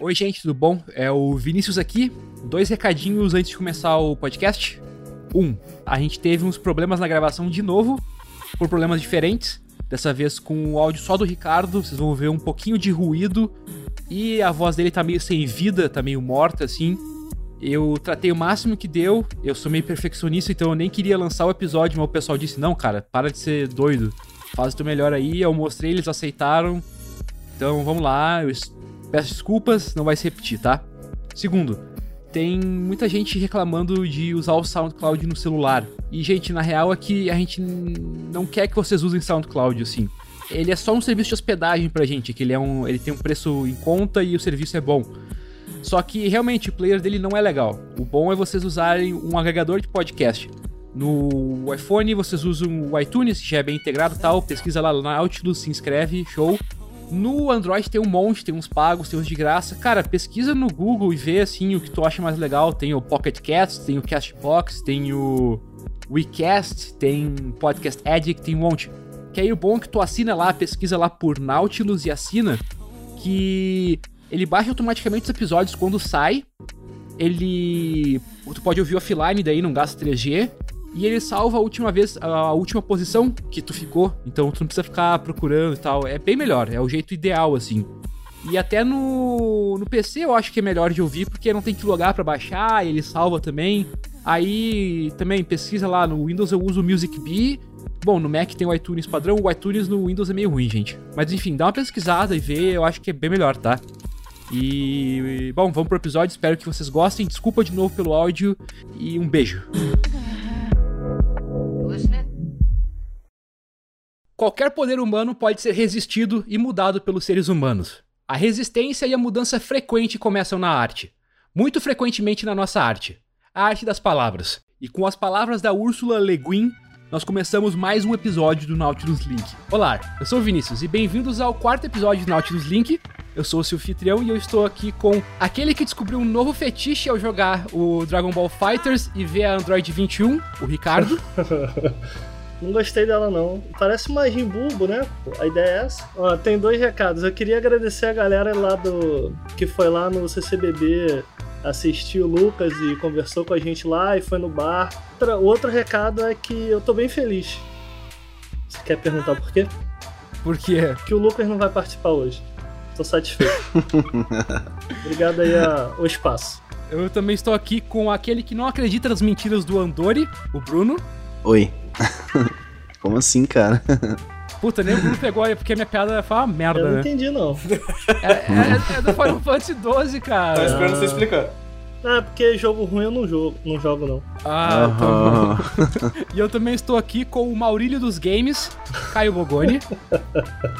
Oi, gente, tudo bom? É o Vinícius aqui. Dois recadinhos antes de começar o podcast. Um, a gente teve uns problemas na gravação de novo, por problemas diferentes. Dessa vez com o áudio só do Ricardo, vocês vão ver um pouquinho de ruído e a voz dele tá meio sem vida, tá meio morta assim. Eu tratei o máximo que deu, eu sou meio perfeccionista, então eu nem queria lançar o episódio, mas o pessoal disse: Não, cara, para de ser doido, faz o teu melhor aí. Eu mostrei, eles aceitaram. Então vamos lá, eu peço desculpas, não vai se repetir, tá? Segundo, tem muita gente reclamando de usar o SoundCloud no celular. E, gente, na real é que a gente não quer que vocês usem SoundCloud assim. Ele é só um serviço de hospedagem pra gente, que ele, é um, ele tem um preço em conta e o serviço é bom. Só que realmente o player dele não é legal. O bom é vocês usarem um agregador de podcast. No iPhone vocês usam o iTunes, que já é bem integrado tal. Pesquisa lá na Nautilus, se inscreve, show. No Android tem um monte, tem uns pagos, tem uns de graça. Cara, pesquisa no Google e vê assim o que tu acha mais legal. Tem o Pocket Cast, tem o Castbox, tem o WeCast, tem Podcast Addict, tem um monte. Que aí o bom é que tu assina lá, pesquisa lá por Nautilus e assina, que ele baixa automaticamente os episódios quando sai. Ele. Tu pode ouvir offline, daí não gasta 3G. E ele salva a última vez, a última posição que tu ficou. Então tu não precisa ficar procurando e tal. É bem melhor, é o jeito ideal, assim. E até no, no PC eu acho que é melhor de ouvir, porque não tem que logar para baixar, ele salva também. Aí também pesquisa lá no Windows eu uso o Music Bee. Bom, no Mac tem o iTunes padrão, o iTunes no Windows é meio ruim, gente. Mas enfim, dá uma pesquisada e vê, eu acho que é bem melhor, tá? E bom, vamos pro episódio, espero que vocês gostem. Desculpa de novo pelo áudio e um beijo. Qualquer poder humano pode ser resistido e mudado pelos seres humanos. A resistência e a mudança frequente começam na arte. Muito frequentemente na nossa arte. A arte das palavras. E com as palavras da Úrsula Le Guin, nós começamos mais um episódio do Nautilus Link. Olá, eu sou o Vinícius e bem-vindos ao quarto episódio do Nautilus Link. Eu sou o seu e eu estou aqui com aquele que descobriu um novo fetiche ao jogar o Dragon Ball Fighters e ver a Android 21, o Ricardo. Não gostei dela, não. Parece uma Jimbulbo, né? A ideia é essa. Ó, tem dois recados. Eu queria agradecer a galera lá do. que foi lá no CCBB assistir o Lucas e conversou com a gente lá e foi no bar. Outra, outro recado é que eu tô bem feliz. Você quer perguntar por quê? Por quê? Que o Lucas não vai participar hoje. Tô satisfeito. Obrigado aí ao espaço. Eu também estou aqui com aquele que não acredita nas mentiras do Andori, o Bruno. Oi. Como assim, cara? Puta, nem o Bruno pegou aí, porque a minha piada foi uma merda, Eu não né? entendi, não. É, é, é do Final Fantasy 12, Tô cara. esperando você explicar. Ah, porque jogo ruim eu não jogo, não jogo não. Ah, tá bom. E eu também estou aqui com o Maurílio dos Games, Caio Bogoni.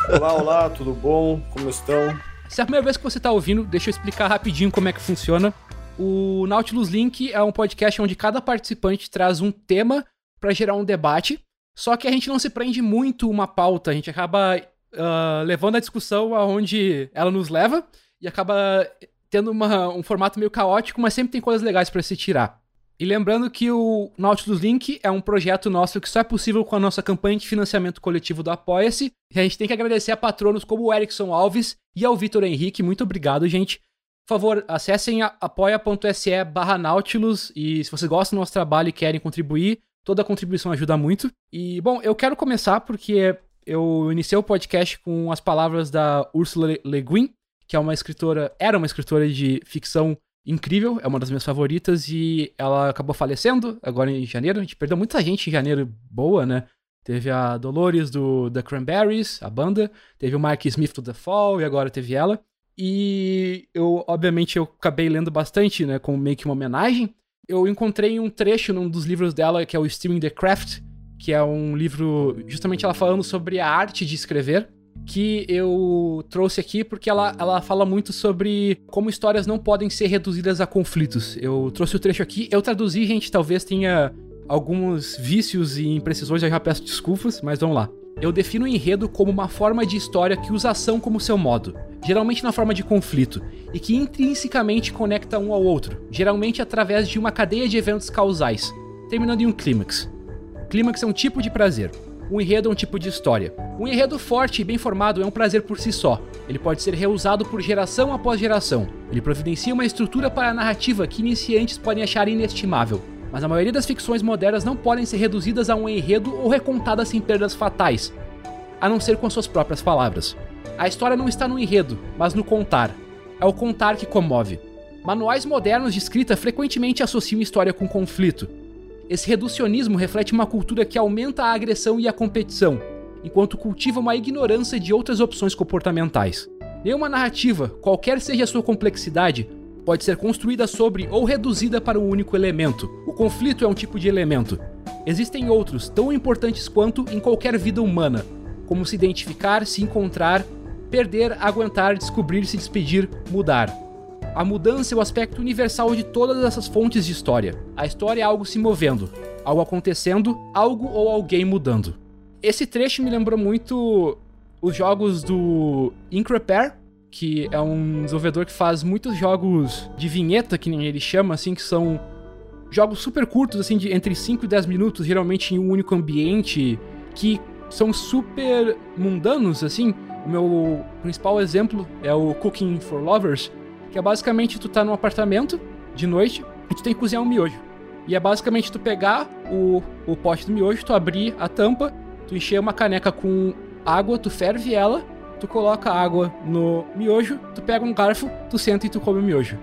Olá, olá, tudo bom? Como estão? Se é a primeira vez que você está ouvindo, deixa eu explicar rapidinho como é que funciona. O Nautilus Link é um podcast onde cada participante traz um tema para gerar um debate. Só que a gente não se prende muito uma pauta, a gente acaba ah, levando a discussão aonde ela nos leva e acaba tendo uma- um formato meio caótico, mas sempre tem coisas legais para se tirar. E lembrando que o Nautilus Link é um projeto nosso que só é possível com a nossa campanha de financiamento coletivo do Apoia-se. E a gente tem que agradecer a patronos como o Erickson Alves e ao Vitor Henrique. Muito obrigado, gente. Por favor, acessem apoia.se barra Nautilus e se vocês gostam do nosso trabalho e querem contribuir, toda contribuição ajuda muito. E, bom, eu quero começar porque eu iniciei o podcast com as palavras da Ursula Le- Le Guin, que é uma escritora, era uma escritora de ficção incrível, é uma das minhas favoritas e ela acabou falecendo agora em janeiro. A gente perdeu muita gente em janeiro boa, né? Teve a Dolores do The Cranberries, a banda, teve o Mark Smith do The Fall e agora teve ela. E eu, obviamente, eu acabei lendo bastante, né, como meio que uma homenagem. Eu encontrei um trecho num dos livros dela, que é o Stealing the Craft, que é um livro justamente ela falando sobre a arte de escrever que eu trouxe aqui porque ela, ela fala muito sobre como histórias não podem ser reduzidas a conflitos. Eu trouxe o trecho aqui, eu traduzi, gente, talvez tenha alguns vícios e imprecisões, eu já peço desculpas, mas vamos lá. Eu defino o enredo como uma forma de história que usa ação como seu modo, geralmente na forma de conflito, e que intrinsecamente conecta um ao outro, geralmente através de uma cadeia de eventos causais, terminando em um clímax. Clímax é um tipo de prazer. O enredo é um tipo de história. Um enredo forte e bem formado é um prazer por si só. Ele pode ser reusado por geração após geração. Ele providencia uma estrutura para a narrativa que iniciantes podem achar inestimável. Mas a maioria das ficções modernas não podem ser reduzidas a um enredo ou recontadas sem perdas fatais, a não ser com suas próprias palavras. A história não está no enredo, mas no contar. É o contar que comove. Manuais modernos de escrita frequentemente associam história com conflito, esse reducionismo reflete uma cultura que aumenta a agressão e a competição, enquanto cultiva uma ignorância de outras opções comportamentais. Nenhuma narrativa, qualquer seja a sua complexidade, pode ser construída sobre ou reduzida para um único elemento. O conflito é um tipo de elemento. Existem outros, tão importantes quanto em qualquer vida humana, como se identificar, se encontrar, perder, aguentar, descobrir, se despedir, mudar. A mudança é o aspecto universal de todas essas fontes de história. A história é algo se movendo, algo acontecendo, algo ou alguém mudando. Esse trecho me lembrou muito os jogos do Increpair, que é um desenvolvedor que faz muitos jogos de vinheta, que nem ele chama, assim, que são jogos super curtos, assim, de entre 5 e 10 minutos, geralmente em um único ambiente, que são super mundanos, assim. O meu principal exemplo é o Cooking for Lovers, que é basicamente tu tá num apartamento de noite e tu tem que cozinhar um miojo. E é basicamente tu pegar o, o pote do miojo, tu abrir a tampa, tu encher uma caneca com água, tu ferve ela, tu coloca água no miojo, tu pega um garfo, tu senta e tu come o miojo.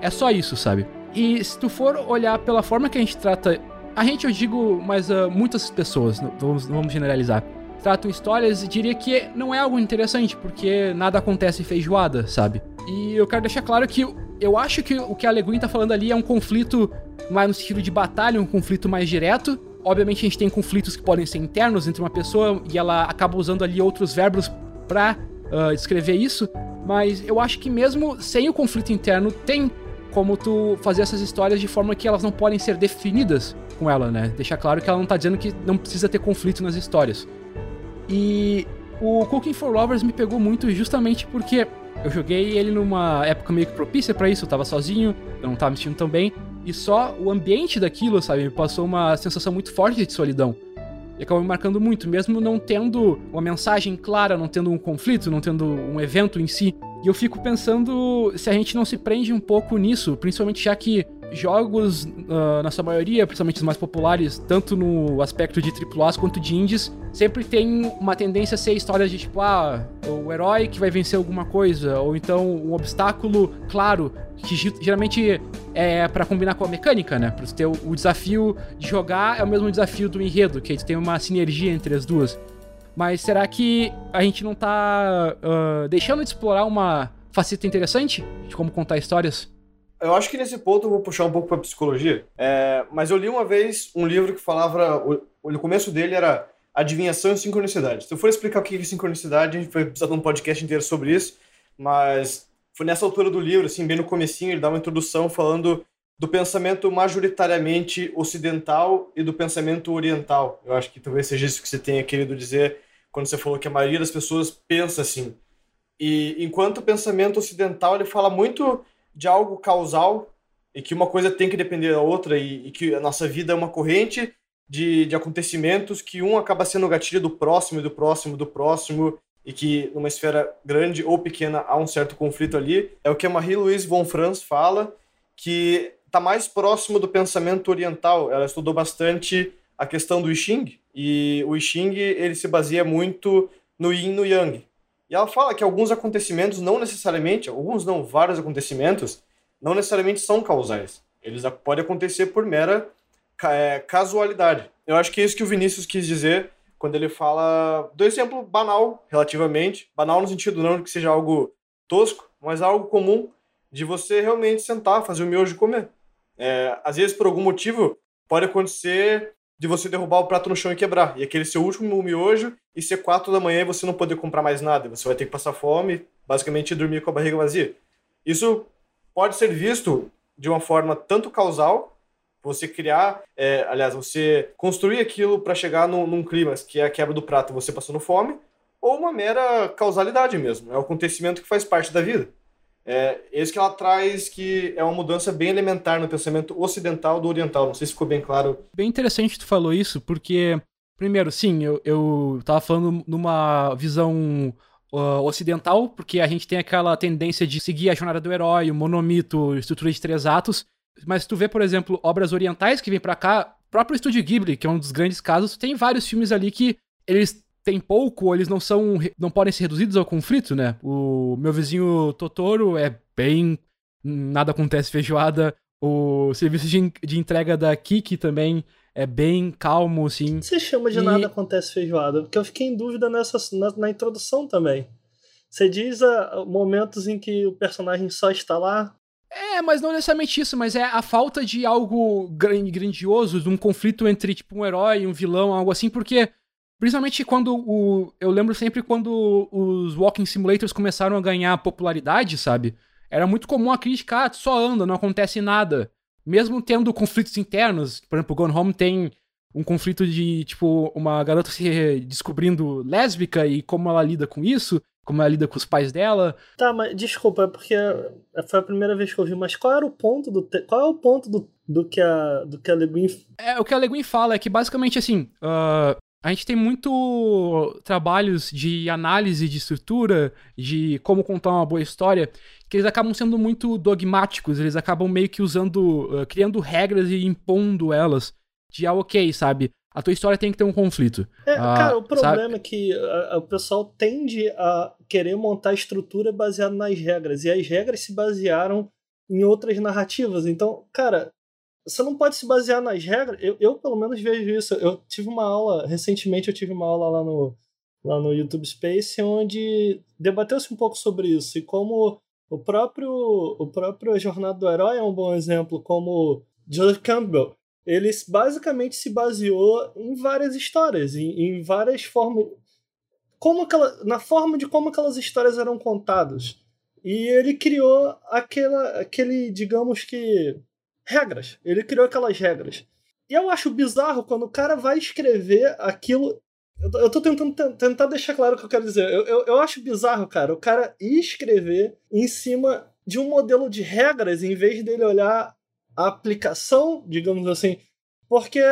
É só isso, sabe? E se tu for olhar pela forma que a gente trata. A gente, eu digo, mas uh, muitas pessoas, não vamos, vamos generalizar, tratam histórias e diria que não é algo interessante, porque nada acontece feijoada, sabe? E eu quero deixar claro que eu acho que o que a Leguin tá falando ali é um conflito mais no sentido de batalha, um conflito mais direto. Obviamente a gente tem conflitos que podem ser internos entre uma pessoa e ela acaba usando ali outros verbos pra uh, descrever isso. Mas eu acho que mesmo sem o conflito interno, tem como tu fazer essas histórias de forma que elas não podem ser definidas com ela, né? Deixar claro que ela não tá dizendo que não precisa ter conflito nas histórias. E o Cooking for Lovers me pegou muito justamente porque eu joguei ele numa época meio que propícia para isso, eu tava sozinho, eu não tava me sentindo tão bem, e só o ambiente daquilo, sabe, me passou uma sensação muito forte de solidão. E acabou me marcando muito, mesmo não tendo uma mensagem clara, não tendo um conflito, não tendo um evento em si. E eu fico pensando se a gente não se prende um pouco nisso, principalmente já que jogos, uh, na sua maioria, principalmente os mais populares, tanto no aspecto de AAA quanto de indies, sempre tem uma tendência a ser histórias de tipo, ah, o herói que vai vencer alguma coisa, ou então um obstáculo claro, que geralmente é para combinar com a mecânica, né? Pra ter o, desafio de jogar é o mesmo desafio do enredo, que tem uma sinergia entre as duas. Mas será que a gente não tá uh, deixando de explorar uma faceta interessante de como contar histórias? Eu acho que nesse ponto eu vou puxar um pouco para psicologia. É, mas eu li uma vez um livro que falava. O, no começo dele era adivinhação e sincronicidade. Se eu for explicar o que é sincronicidade, a gente vai precisar de um podcast inteiro sobre isso. Mas foi nessa altura do livro, assim, bem no comecinho, ele dá uma introdução falando do pensamento majoritariamente ocidental e do pensamento oriental. Eu acho que talvez seja isso que você tenha querido dizer quando você falou que a maioria das pessoas pensa assim. E enquanto o pensamento ocidental ele fala muito de algo causal e que uma coisa tem que depender da outra e, e que a nossa vida é uma corrente de, de acontecimentos que um acaba sendo o gatilho do próximo, do próximo, do próximo e que numa esfera grande ou pequena há um certo conflito ali. É o que a Marie-Louise von Franz fala, que está mais próximo do pensamento oriental. Ela estudou bastante a questão do I Ching, e o I Ching ele se baseia muito no Yin e no Yang. E ela fala que alguns acontecimentos não necessariamente, alguns não, vários acontecimentos, não necessariamente são causais. Eles podem acontecer por mera é, casualidade. Eu acho que é isso que o Vinícius quis dizer quando ele fala do exemplo banal, relativamente. Banal no sentido não de que seja algo tosco, mas algo comum de você realmente sentar, fazer o miojo e comer. É, às vezes, por algum motivo, pode acontecer de você derrubar o prato no chão e quebrar. E aquele seu último miojo e ser quatro da manhã e você não poder comprar mais nada. Você vai ter que passar fome, basicamente dormir com a barriga vazia. Isso pode ser visto de uma forma tanto causal, você criar, é, aliás, você construir aquilo para chegar num, num clima que é a quebra do prato, você passando fome, ou uma mera causalidade mesmo. É um acontecimento que faz parte da vida. É esse que ela traz que é uma mudança bem elementar no pensamento ocidental do oriental. Não sei se ficou bem claro. Bem interessante tu falou isso, porque Primeiro, sim, eu, eu tava falando numa visão uh, ocidental, porque a gente tem aquela tendência de seguir a jornada do herói, o monomito, estrutura de três atos. Mas tu vê, por exemplo, obras orientais que vêm para cá, próprio Estúdio Ghibli, que é um dos grandes casos, tem vários filmes ali que eles têm pouco, ou eles não são, não podem ser reduzidos ao conflito, né? O meu vizinho Totoro é bem nada acontece feijoada. O serviço de, de entrega da Kiki também é bem calmo, assim. Você chama de e... nada acontece feijoada? Porque eu fiquei em dúvida nessa, na, na introdução também. Você diz a, momentos em que o personagem só está lá. É, mas não necessariamente isso, mas é a falta de algo grandioso, de um conflito entre, tipo, um herói e um vilão, algo assim, porque. Principalmente quando o. Eu lembro sempre quando os Walking Simulators começaram a ganhar popularidade, sabe? Era muito comum a crítica, ah, só anda, não acontece nada mesmo tendo conflitos internos, por exemplo, Gone Home tem um conflito de, tipo, uma garota se descobrindo lésbica e como ela lida com isso, como ela lida com os pais dela. Tá, mas desculpa, é porque foi a primeira vez que eu vi, mas qual era o ponto do. Te... Qual é o ponto do, do que a do que a Le Guin... É, o que a Le Guin fala é que basicamente assim, uh, a gente tem muito trabalhos de análise de estrutura, de como contar uma boa história, que eles acabam sendo muito dogmáticos, eles acabam meio que usando, uh, criando regras e impondo elas. De, ah, ok, sabe? A tua história tem que ter um conflito. É, ah, cara, o problema sabe? é que a, a, o pessoal tende a querer montar estrutura baseada nas regras, e as regras se basearam em outras narrativas. Então, cara, você não pode se basear nas regras. Eu, eu, pelo menos, vejo isso. Eu tive uma aula, recentemente eu tive uma aula lá no, lá no YouTube Space, onde debateu-se um pouco sobre isso e como o próprio, o próprio Jornada do Herói é um bom exemplo, como Joseph Campbell. Ele basicamente se baseou em várias histórias, em, em várias formas. Como aquela, na forma de como aquelas histórias eram contadas. E ele criou aquela, aquele, digamos que, regras. Ele criou aquelas regras. E eu acho bizarro quando o cara vai escrever aquilo eu tô tentando tentar deixar claro o que eu quero dizer. Eu, eu, eu acho bizarro, cara, o cara escrever em cima de um modelo de regras em vez dele olhar a aplicação, digamos assim. Porque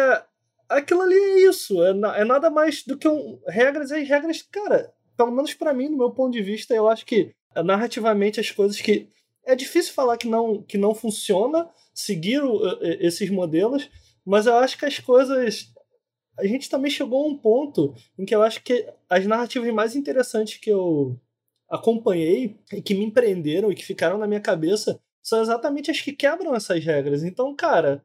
aquilo ali é isso. É, é nada mais do que um, regras e regras, cara. Pelo menos para mim, no meu ponto de vista, eu acho que é, narrativamente as coisas que. É difícil falar que não, que não funciona seguir o, esses modelos, mas eu acho que as coisas a gente também chegou a um ponto em que eu acho que as narrativas mais interessantes que eu acompanhei e que me empreenderam e que ficaram na minha cabeça são exatamente as que quebram essas regras. Então, cara,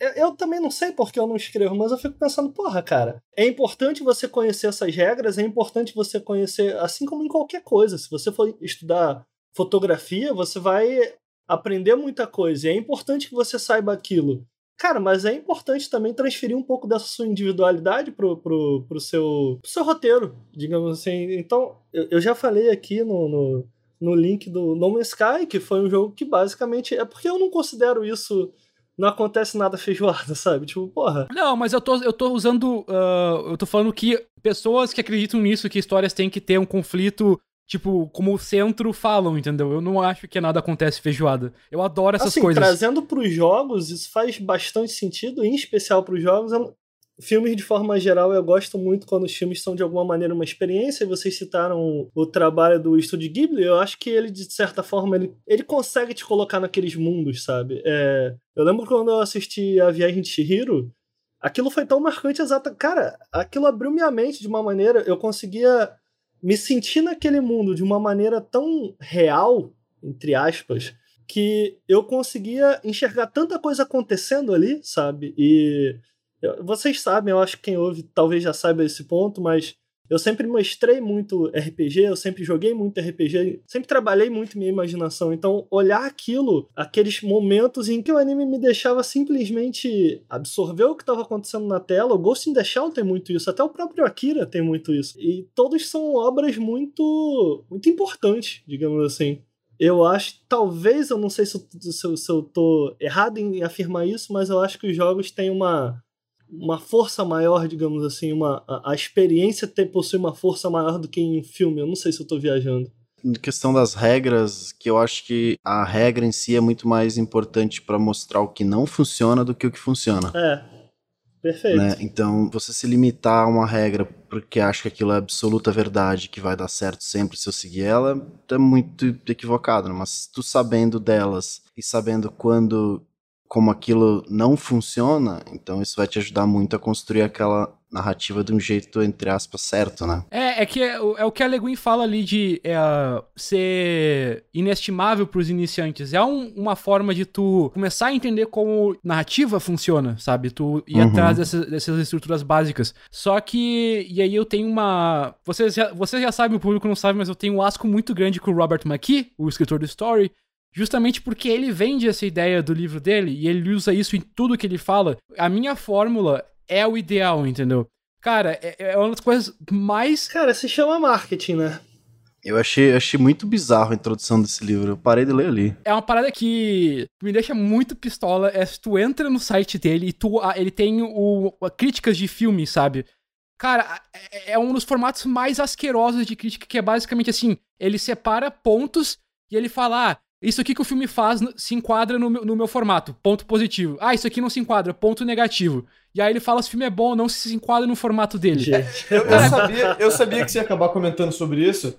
eu, eu também não sei porque eu não escrevo, mas eu fico pensando, porra, cara, é importante você conhecer essas regras, é importante você conhecer, assim como em qualquer coisa. Se você for estudar fotografia, você vai aprender muita coisa. E é importante que você saiba aquilo. Cara, mas é importante também transferir um pouco dessa sua individualidade pro, pro, pro, seu, pro seu roteiro, digamos assim. Então, eu, eu já falei aqui no, no, no, link do No Man's Sky, que foi um jogo que basicamente. É porque eu não considero isso. Não acontece nada feijoada, sabe? Tipo, porra. Não, mas eu tô, eu tô usando. Uh, eu tô falando que pessoas que acreditam nisso, que histórias têm que ter um conflito tipo, como o centro falam, entendeu? Eu não acho que nada acontece feijoada. Eu adoro essas assim, coisas. Trazendo pros jogos, isso faz bastante sentido, em especial pros jogos. Filmes, de forma geral, eu gosto muito quando os filmes são de alguma maneira uma experiência. Vocês citaram o trabalho do Estúdio Ghibli. Eu acho que ele, de certa forma, ele, ele consegue te colocar naqueles mundos, sabe? É, eu lembro quando eu assisti A Viagem de Shihiro, aquilo foi tão marcante, exata. Cara, aquilo abriu minha mente de uma maneira. Eu conseguia me senti naquele mundo de uma maneira tão real, entre aspas, que eu conseguia enxergar tanta coisa acontecendo ali, sabe? E vocês sabem, eu acho que quem ouve talvez já saiba esse ponto, mas eu sempre mostrei muito RPG, eu sempre joguei muito RPG, sempre trabalhei muito minha imaginação. Então, olhar aquilo, aqueles momentos em que o anime me deixava simplesmente absorver o que estava acontecendo na tela, o Ghost in the Shell tem muito isso, até o próprio Akira tem muito isso. E todos são obras muito, muito importantes, digamos assim. Eu acho, talvez, eu não sei se eu, se eu, se eu tô errado em afirmar isso, mas eu acho que os jogos têm uma uma força maior, digamos assim, uma, a, a experiência tem, possui uma força maior do que em um filme. Eu não sei se eu estou viajando. Em questão das regras, que eu acho que a regra em si é muito mais importante para mostrar o que não funciona do que o que funciona. É. Perfeito. Né? Então, você se limitar a uma regra porque acha que aquilo é absoluta verdade, que vai dar certo sempre se eu seguir ela, é muito equivocado, né? Mas tu sabendo delas e sabendo quando como aquilo não funciona, então isso vai te ajudar muito a construir aquela narrativa de um jeito, entre aspas, certo, né? É, é que é, é o que a Leguin fala ali de é, ser inestimável para os iniciantes. É um, uma forma de tu começar a entender como narrativa funciona, sabe? Tu ir uhum. atrás dessas, dessas, estruturas básicas. Só que, e aí eu tenho uma... Vocês já, vocês já sabem, o público não sabe, mas eu tenho um asco muito grande com o Robert McKee, o escritor do Story, justamente porque ele vende essa ideia do livro dele e ele usa isso em tudo que ele fala. A minha fórmula é o ideal, entendeu? Cara, é, é uma das coisas mais. Cara, se chama marketing, né? Eu achei, achei muito bizarro a introdução desse livro. Eu parei de ler ali. É uma parada que me deixa muito pistola. É se tu entra no site dele e tu, ele tem o, críticas de filme, sabe? Cara, é, é um dos formatos mais asquerosos de crítica, que é basicamente assim: ele separa pontos e ele fala, ah, isso aqui que o filme faz se enquadra no meu, no meu formato, ponto positivo. Ah, isso aqui não se enquadra, ponto negativo. E aí ele fala se o filme é bom ou não, se se enquadra no formato dele. Eu, eu, sabia, eu sabia que você ia acabar comentando sobre isso.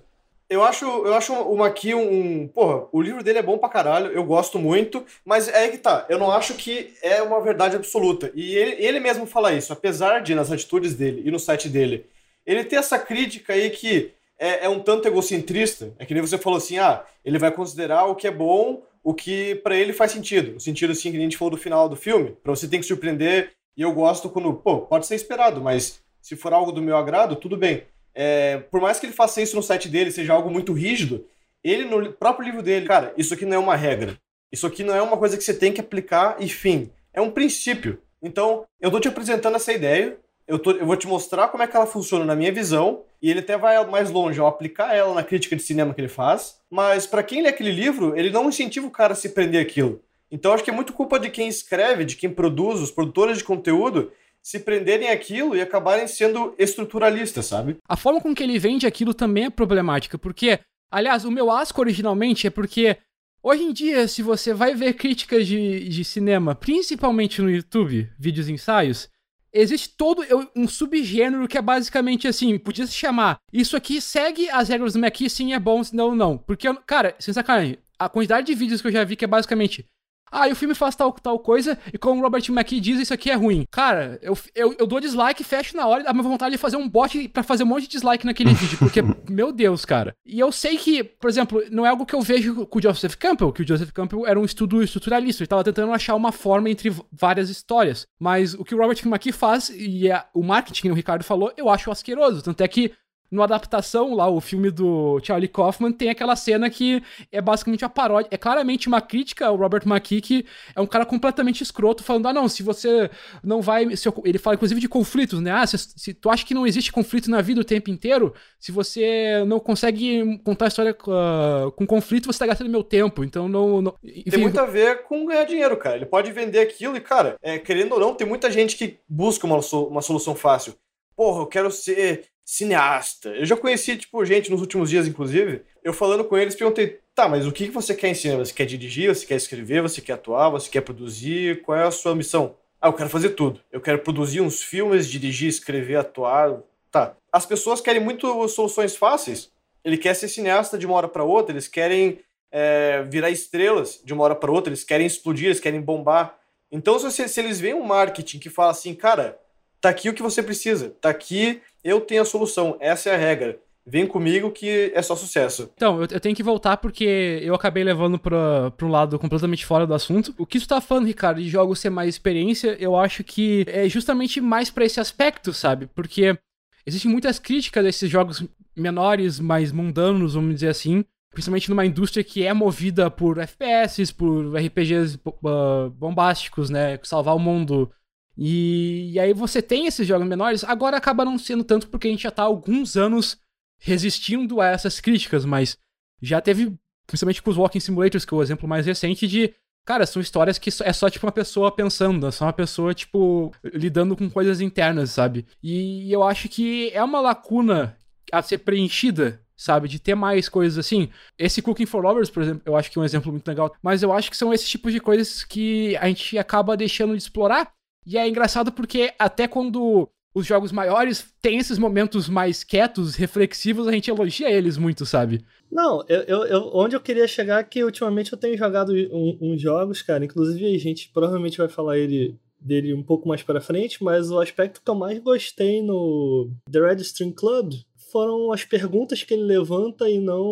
Eu acho, eu acho o Maqui um, um. Porra, o livro dele é bom pra caralho, eu gosto muito, mas é aí que tá. Eu não acho que é uma verdade absoluta. E ele, ele mesmo fala isso, apesar de, nas atitudes dele e no site dele, ele tem essa crítica aí que é, é um tanto egocentrista. É que nem você falou assim: ah, ele vai considerar o que é bom, o que para ele faz sentido. No sentido assim que a gente falou do final do filme. Para você tem que surpreender. E eu gosto quando, pô, pode ser esperado, mas se for algo do meu agrado, tudo bem. É, por mais que ele faça isso no site dele, seja algo muito rígido, ele no próprio livro dele, cara, isso aqui não é uma regra. Isso aqui não é uma coisa que você tem que aplicar e fim. É um princípio. Então, eu tô te apresentando essa ideia, eu, tô, eu vou te mostrar como é que ela funciona na minha visão, e ele até vai mais longe ao aplicar ela na crítica de cinema que ele faz. Mas para quem lê aquele livro, ele não incentiva o cara a se prender aquilo. Então acho que é muito culpa de quem escreve, de quem produz, os produtores de conteúdo, se prenderem aquilo e acabarem sendo estruturalistas, sabe? A forma com que ele vende aquilo também é problemática, porque, aliás, o meu asco originalmente é porque hoje em dia, se você vai ver críticas de, de cinema, principalmente no YouTube, vídeos ensaios, existe todo um subgênero que é basicamente assim, podia se chamar, isso aqui segue as regras do McKee, sim é bom, senão não. Porque, cara, sem sacanagem, a quantidade de vídeos que eu já vi que é basicamente ah, e o filme faz tal, tal coisa, e como o Robert McKee diz, isso aqui é ruim. Cara, eu, eu, eu dou dislike, fecho na hora, dá minha vontade de fazer um bot para fazer um monte de dislike naquele vídeo, porque, meu Deus, cara. E eu sei que, por exemplo, não é algo que eu vejo com o Joseph Campbell, que o Joseph Campbell era um estudo estruturalista, ele tava tentando achar uma forma entre várias histórias. Mas o que o Robert McKee faz, e é o marketing que o Ricardo falou, eu acho asqueroso. Tanto é que no adaptação lá, o filme do Charlie Kaufman, tem aquela cena que é basicamente uma paródia. É claramente uma crítica ao Robert McKee, que é um cara completamente escroto, falando: ah, não, se você não vai. Se, ele fala inclusive de conflitos, né? Ah, se, se, tu acha que não existe conflito na vida o tempo inteiro, se você não consegue contar a história uh, com conflito, você tá gastando meu tempo. Então não. não enfim. Tem muito a ver com ganhar dinheiro, cara. Ele pode vender aquilo e, cara, é, querendo ou não, tem muita gente que busca uma, uma solução fácil. Porra, eu quero ser cineasta. Eu já conheci, tipo, gente nos últimos dias, inclusive, eu falando com eles, perguntei, tá, mas o que você quer em cinema? Você quer dirigir, você quer escrever, você quer atuar, você quer produzir? Qual é a sua missão? Ah, eu quero fazer tudo. Eu quero produzir uns filmes, dirigir, escrever, atuar. Tá. As pessoas querem muito soluções fáceis. Ele quer ser cineasta de uma hora para outra, eles querem é, virar estrelas de uma hora para outra, eles querem explodir, eles querem bombar. Então, se, se eles veem um marketing que fala assim, cara, tá aqui o que você precisa, tá aqui eu tenho a solução, essa é a regra. Vem comigo que é só sucesso. Então, eu, tenho que voltar porque eu acabei levando pra, um lado completamente fora do assunto. O que tu tá falando, Ricardo, de jogos ser mais experiência, eu acho que é justamente mais para esse aspecto, sabe? Porque existem muitas críticas desses jogos menores, mais mundanos, vamos dizer assim. Principalmente numa indústria que é movida por FPS, por RPGs uh, bombásticos, né? Salvar o mundo, e, e, aí você tem esses jogos menores, agora acaba não sendo tanto porque a gente já tá há alguns anos resistindo a essas críticas, mas já teve, principalmente com os Walking Simulators, que é o exemplo mais recente de. Cara, são histórias que é só, tipo, uma pessoa pensando, é só uma pessoa, tipo, lidando com coisas internas, sabe? E eu acho que é uma lacuna a ser preenchida sabe? De ter mais coisas assim. Esse Cooking for Lovers, por exemplo, eu acho que é um exemplo muito legal. Mas eu acho que são esses tipos de coisas que a gente acaba deixando de explorar E é engraçado porque até quando os jogos maiores têm esses momentos mais quietos, reflexivos, a gente elogia eles muito, sabe? Não, eu, eu, eu onde eu queria chegar é que ultimamente eu tenho jogado uns um, um jogos, cara. Inclusive a gente provavelmente vai falar ele, dele um pouco mais para frente, mas o aspecto que eu mais gostei no The Red String Club foram as perguntas que ele levanta e não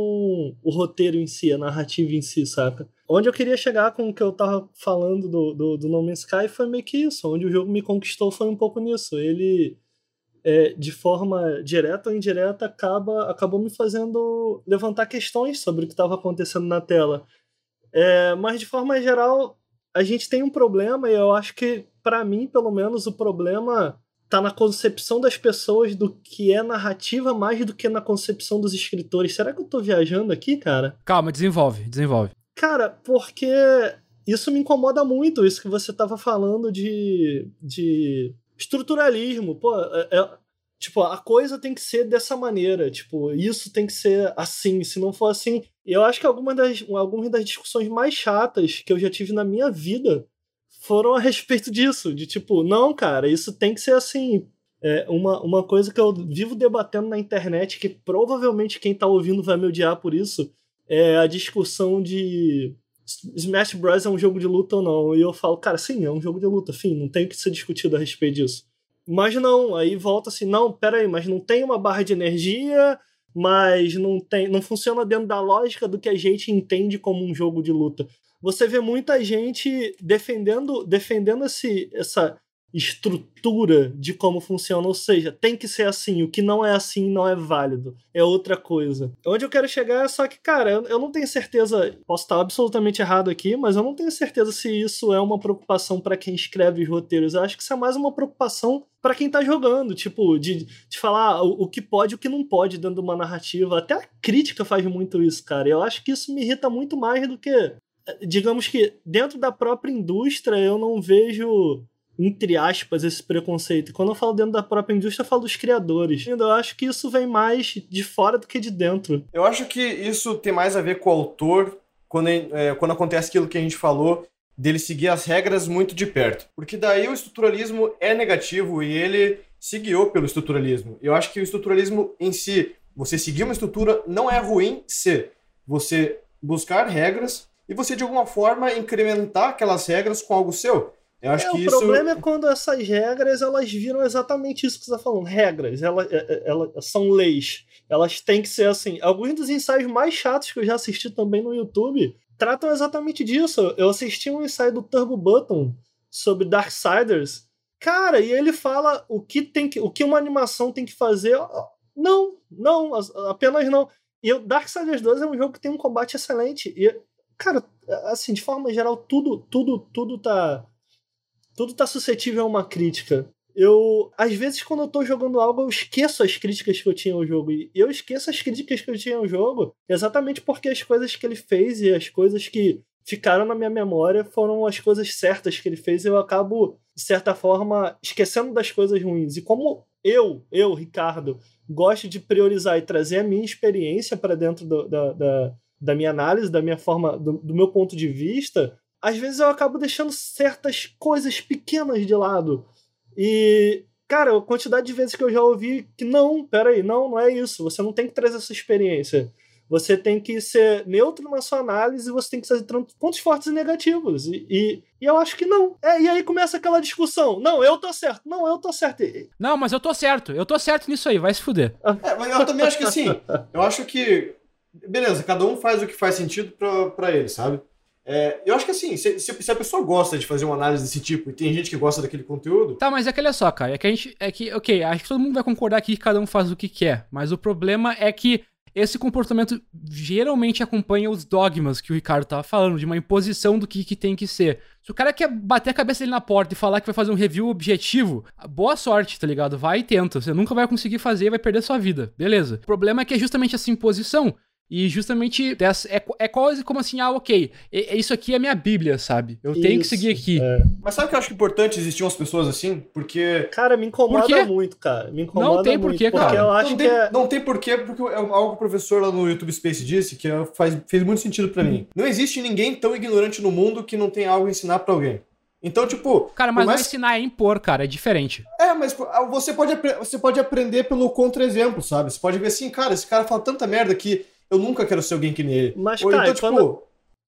o roteiro em si, a narrativa em si, saca? Onde eu queria chegar com o que eu tava falando do, do, do No Man's Sky foi meio que isso. Onde o jogo me conquistou foi um pouco nisso. Ele, é, de forma direta ou indireta, acaba, acabou me fazendo levantar questões sobre o que estava acontecendo na tela. É, mas, de forma geral, a gente tem um problema, e eu acho que, para mim, pelo menos, o problema tá na concepção das pessoas do que é narrativa mais do que na concepção dos escritores. Será que eu tô viajando aqui, cara? Calma, desenvolve, desenvolve. Cara, porque isso me incomoda muito, isso que você tava falando de, de estruturalismo. Pô, é, é, tipo, a coisa tem que ser dessa maneira, tipo, isso tem que ser assim, se não for assim... Eu acho que algumas das, algumas das discussões mais chatas que eu já tive na minha vida foram a respeito disso, de tipo, não, cara, isso tem que ser assim. É uma, uma coisa que eu vivo debatendo na internet, que provavelmente quem tá ouvindo vai me odiar por isso, é a discussão de Smash Bros. é um jogo de luta ou não. E eu falo, cara, sim, é um jogo de luta, fim, não tem o que ser discutido a respeito disso. Mas não, aí volta assim, não, peraí, mas não tem uma barra de energia, mas não tem, não funciona dentro da lógica do que a gente entende como um jogo de luta você vê muita gente defendendo, defendendo esse, essa estrutura de como funciona, ou seja, tem que ser assim, o que não é assim não é válido, é outra coisa. Onde eu quero chegar é só que, cara, eu, eu não tenho certeza, posso estar absolutamente errado aqui, mas eu não tenho certeza se isso é uma preocupação para quem escreve os roteiros. Eu acho que isso é mais uma preocupação para quem tá jogando, tipo, de, de falar o, o que pode e o que não pode dentro de uma narrativa. Até a crítica faz muito isso, cara. Eu acho que isso me irrita muito mais do que digamos que dentro da própria indústria eu não vejo entre aspas, esse preconceito. Quando eu falo dentro da própria indústria, eu falo dos criadores. Eu acho que isso vem mais de fora do que de dentro. Eu acho que isso tem mais a ver com o autor, quando, é, quando acontece aquilo que a gente falou, dele seguir as regras muito de perto. Porque daí o estruturalismo é negativo e ele se guiou pelo estruturalismo. Eu acho que o estruturalismo em si, você seguir uma estrutura, não é ruim se você buscar regras e você de alguma forma incrementar aquelas regras com algo seu. Eu acho é, que o isso... problema é quando essas regras elas viram exatamente isso que você está falando. Regras, elas, é, é, elas são leis. Elas têm que ser assim. Alguns dos ensaios mais chatos que eu já assisti também no YouTube tratam exatamente disso. Eu assisti um ensaio do Turbo Button sobre Darksiders. Cara, e ele fala o que tem que, o que uma animação tem que fazer. Não, não, apenas não. E o Darksiders 2 é um jogo que tem um combate excelente. E Cara, assim, de forma geral, tudo, tudo, tudo tá. Tudo tá suscetível a uma crítica. Eu, às vezes, quando eu tô jogando algo, eu esqueço as críticas que eu tinha ao jogo. E eu esqueço as críticas que eu tinha ao jogo exatamente porque as coisas que ele fez e as coisas que ficaram na minha memória foram as coisas certas que ele fez. E eu acabo, de certa forma, esquecendo das coisas ruins. E como eu, eu, Ricardo, gosto de priorizar e trazer a minha experiência para dentro do, da, da da minha análise, da minha forma, do, do meu ponto de vista, às vezes eu acabo deixando certas coisas pequenas de lado. E, cara, a quantidade de vezes que eu já ouvi que não, peraí, não, não é isso. Você não tem que trazer essa experiência. Você tem que ser neutro na sua análise, você tem que trazer pontos fortes e negativos. E, e, e, eu acho que não. É, e aí começa aquela discussão. Não, eu tô certo. Não, eu tô certo. Não, mas eu tô certo. Eu tô certo nisso aí, vai se fuder. É, mas eu também acho que assim. Eu acho que beleza, cada um faz o que faz sentido para ele, sabe? É, eu acho que assim, se, se, a pessoa gosta de fazer uma análise desse tipo e tem gente que gosta daquele conteúdo. Tá, mas é que olha só, cara, é que a gente. É que, ok, acho que todo mundo vai concordar aqui que cada um faz o que quer, mas o problema é que esse comportamento geralmente acompanha os dogmas que o Ricardo tava falando, de uma imposição do que, que tem que ser. Se o cara quer bater a cabeça dele na porta e falar que vai fazer um review objetivo, boa sorte, tá ligado? Vai e tenta. Você nunca vai conseguir fazer e vai perder sua vida. Beleza. O problema é que é justamente essa imposição e justamente dessa, é, é quase como assim, ah, ok, isso aqui é minha Bíblia, sabe? Eu isso, tenho que seguir aqui. É. Mas sabe que eu acho importante existir umas pessoas assim? Porque. Cara, me incomoda muito, cara. Me incomoda Não tem porquê, cara. Porque eu acho não tem, que é... não tem porquê, porque é algo que o professor lá no YouTube Space disse que é, faz, fez muito sentido para mim. Não existe ninguém tão ignorante no mundo que não tem algo a ensinar para alguém. Então, tipo. Cara, mas mais... não ensinar é impor, cara, é diferente. É, mas você pode, você pode aprender pelo contra-exemplo, sabe? Você pode ver assim, cara, esse cara fala tanta merda que eu nunca quero ser alguém que nem ele. Mas, Ou cara, então, tipo. Quando,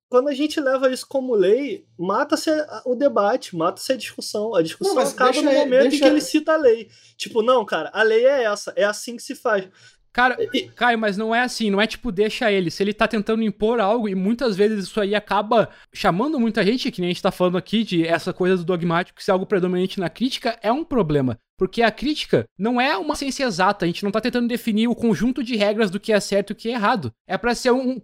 quando a gente leva isso como lei, mata-se o debate, mata-se a discussão. A discussão não, acaba no momento deixa... em que ele cita a lei. Tipo, não, cara, a lei é essa, é assim que se faz. Cara, Caio, mas não é assim, não é tipo, deixa ele. Se ele tá tentando impor algo, e muitas vezes isso aí acaba chamando muita gente, que nem a gente tá falando aqui, de essa coisa do dogmático ser algo predominante na crítica, é um problema. Porque a crítica não é uma ciência exata, a gente não tá tentando definir o conjunto de regras do que é certo e o que é errado. É para ser um, um,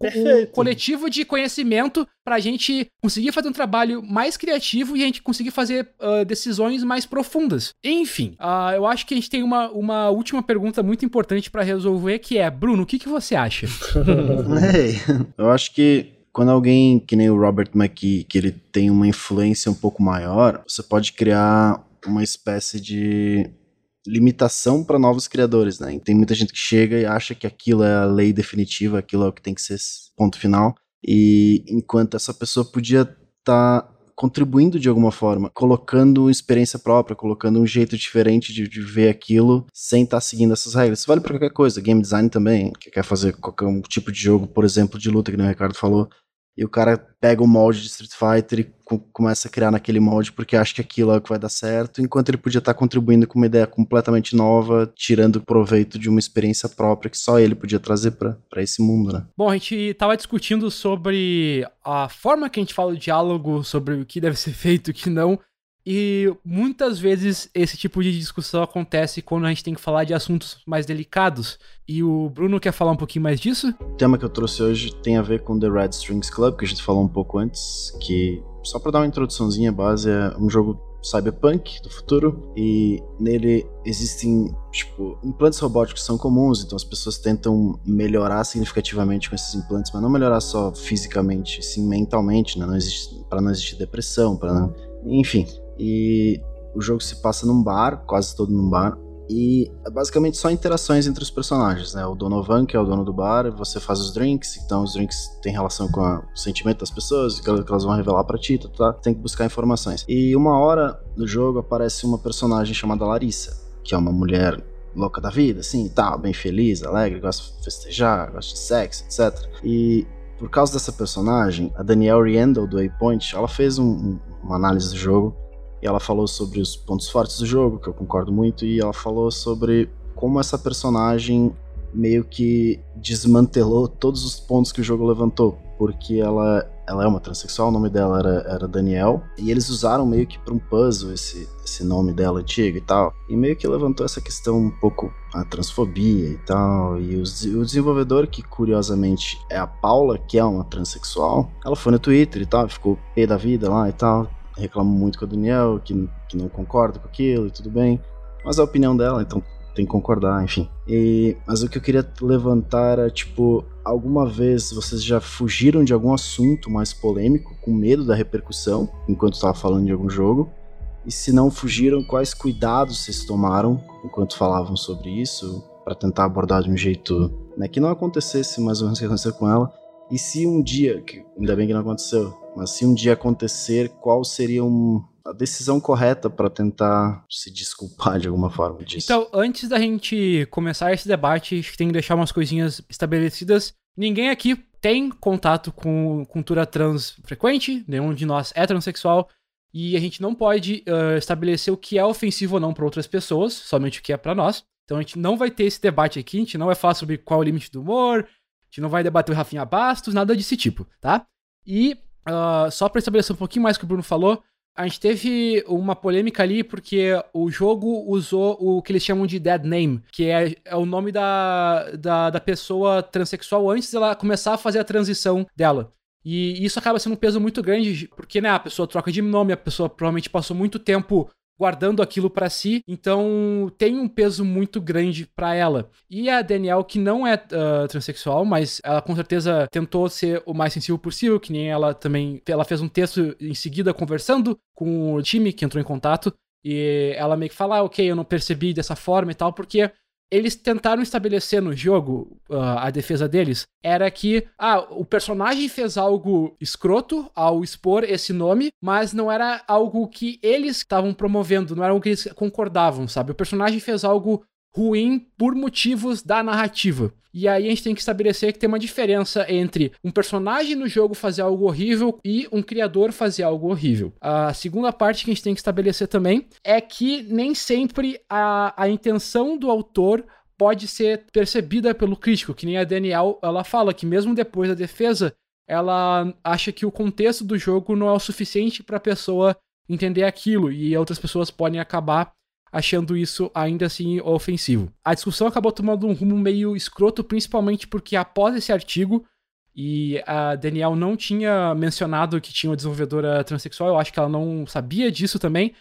coletivo de conhecimento pra gente conseguir fazer um trabalho mais criativo e a gente conseguir fazer uh, decisões mais profundas. Enfim, uh, eu acho que a gente tem uma, uma última pergunta muito importante para resolver, que é, Bruno, o que, que você acha? hey, eu acho que quando alguém que nem o Robert McKee, que ele tem uma influência um pouco maior, você pode criar uma espécie de limitação para novos criadores, né? Tem muita gente que chega e acha que aquilo é a lei definitiva, aquilo é o que tem que ser ponto final, e enquanto essa pessoa podia estar tá contribuindo de alguma forma, colocando experiência própria, colocando um jeito diferente de, de ver aquilo sem estar tá seguindo essas regras. Isso vale para qualquer coisa, game design também, que quer fazer qualquer um tipo de jogo, por exemplo, de luta, que o Ricardo falou, e o cara pega o molde de Street Fighter e começa a criar naquele molde porque acha que aquilo é o que vai dar certo, enquanto ele podia estar contribuindo com uma ideia completamente nova, tirando proveito de uma experiência própria que só ele podia trazer para esse mundo, né? Bom, a gente estava discutindo sobre a forma que a gente fala o diálogo, sobre o que deve ser feito e o que não. E muitas vezes esse tipo de discussão acontece quando a gente tem que falar de assuntos mais delicados. E o Bruno quer falar um pouquinho mais disso? O tema que eu trouxe hoje tem a ver com The Red Strings Club, que a gente falou um pouco antes, que só para dar uma introduçãozinha base é um jogo cyberpunk do futuro e nele existem tipo implantes robóticos são comuns então as pessoas tentam melhorar significativamente com esses implantes mas não melhorar só fisicamente sim mentalmente né não existe para não existir depressão para não enfim e o jogo se passa num bar, quase todo num bar. E é basicamente só interações entre os personagens, né? O Donovan, que é o dono do bar, você faz os drinks, então os drinks têm relação com o sentimento das pessoas, que elas vão revelar pra ti, tá, tá? Tem que buscar informações. E uma hora no jogo aparece uma personagem chamada Larissa, que é uma mulher louca da vida, assim, tá, bem feliz, alegre, gosta de festejar, gosta de sexo, etc. E por causa dessa personagem, a Danielle Riendel do Waypoint, ela fez um, uma análise do jogo ela falou sobre os pontos fortes do jogo, que eu concordo muito, e ela falou sobre como essa personagem meio que desmantelou todos os pontos que o jogo levantou, porque ela, ela é uma transexual, o nome dela era, era Daniel, e eles usaram meio que para um puzzle esse, esse nome dela antigo e tal, e meio que levantou essa questão um pouco a transfobia e tal, e os, o desenvolvedor, que curiosamente é a Paula, que é uma transexual, ela foi no Twitter e tal, ficou pé da vida lá e tal, reclamo muito com a Daniel, que, que não concorda com aquilo e tudo bem. Mas é a opinião dela, então tem que concordar, enfim. E, mas o que eu queria levantar é, tipo, alguma vez vocês já fugiram de algum assunto mais polêmico, com medo da repercussão, enquanto estava falando de algum jogo? E se não fugiram, quais cuidados vocês tomaram enquanto falavam sobre isso, para tentar abordar de um jeito né, que não acontecesse mais ou menos o que aconteceu com ela? E se um dia, que ainda bem que não aconteceu, mas se um dia acontecer, qual seria um, a decisão correta para tentar se desculpar de alguma forma disso? Então, antes da gente começar esse debate, a gente tem que deixar umas coisinhas estabelecidas. Ninguém aqui tem contato com cultura trans frequente, nenhum de nós é transexual. E a gente não pode uh, estabelecer o que é ofensivo ou não para outras pessoas, somente o que é para nós. Então a gente não vai ter esse debate aqui, a gente não vai falar sobre qual é o limite do humor, gente não vai debater o Rafinha Bastos, nada desse tipo, tá? E Uh, só para estabelecer um pouquinho mais o que o Bruno falou, a gente teve uma polêmica ali porque o jogo usou o que eles chamam de dead name, que é, é o nome da, da, da, pessoa transexual antes dela começar a fazer a transição dela. E isso acaba sendo um peso muito grande, porque né, a pessoa troca de nome, a pessoa provavelmente passou muito tempo guardando aquilo para si, então tem um peso muito grande para ela. E a Danielle, que não é uh, transexual, mas ela com certeza tentou ser o mais sensível possível, que nem ela também, ela fez um texto em seguida conversando com o time que entrou em contato, e ela meio que fala, ah, ok, eu não percebi dessa forma e tal, porque eles tentaram estabelecer no jogo, uh, a defesa deles, era que, ah, o personagem fez algo escroto ao expor esse nome, mas não era algo que eles estavam promovendo, não era algo que eles concordavam, sabe? O personagem fez algo ruim por motivos da narrativa. E aí a gente tem que estabelecer que tem uma diferença entre um personagem no jogo fazer algo horrível e um criador fazer algo horrível. A segunda parte que a gente tem que estabelecer também é que nem sempre a, a intenção do autor pode ser percebida pelo crítico, que nem a Daniel, ela fala que mesmo depois da defesa, ela acha que o contexto do jogo não é o suficiente para a pessoa entender aquilo e outras pessoas podem acabar achando isso ainda assim ofensivo. A discussão acabou tomando um rumo meio escroto, principalmente porque após esse artigo, e a Daniel não tinha mencionado que tinha uma desenvolvedora transexual, eu acho que ela não sabia disso também.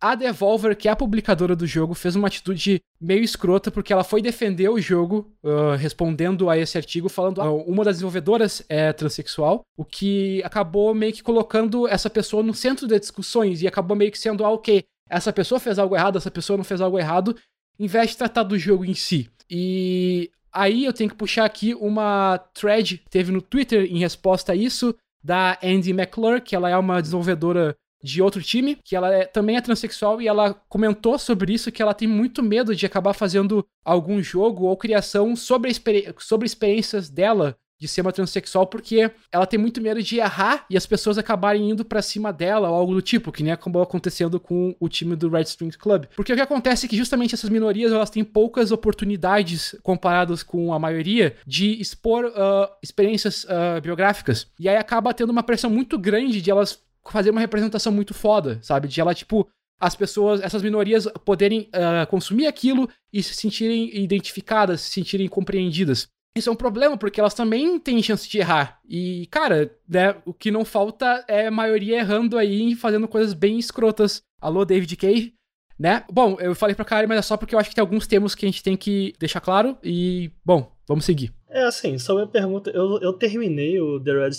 A Devolver, que é a publicadora do jogo, fez uma atitude meio escrota porque ela foi defender o jogo uh, respondendo a esse artigo, falando que uh, uma das desenvolvedoras é transexual, o que acabou meio que colocando essa pessoa no centro das discussões e acabou meio que sendo, ah, ok, essa pessoa fez algo errado, essa pessoa não fez algo errado, em vez de tratar do jogo em si. E aí eu tenho que puxar aqui uma thread que teve no Twitter em resposta a isso, da Andy McClure, que ela é uma desenvolvedora de outro time, que ela é, também é transexual e ela comentou sobre isso, que ela tem muito medo de acabar fazendo algum jogo ou criação sobre, sobre experiências dela de ser uma transexual porque ela tem muito medo de errar e as pessoas acabarem indo para cima dela ou algo do tipo, que nem acabou acontecendo com o time do Red Strings Club. Porque o que acontece é que justamente essas minorias elas têm poucas oportunidades comparadas com a maioria de expor uh, experiências uh, biográficas. E aí acaba tendo uma pressão muito grande de elas fazer uma representação muito foda, sabe? De ela, tipo, as pessoas, essas minorias poderem uh, consumir aquilo e se sentirem identificadas, se sentirem compreendidas. Isso é um problema, porque elas também têm chance de errar. E, cara, né, o que não falta é a maioria errando aí e fazendo coisas bem escrotas. Alô, David Cage, né? Bom, eu falei pra Karen, mas é só porque eu acho que tem alguns termos que a gente tem que deixar claro. E, bom, vamos seguir. É assim, só uma pergunta. Eu, eu terminei o The Red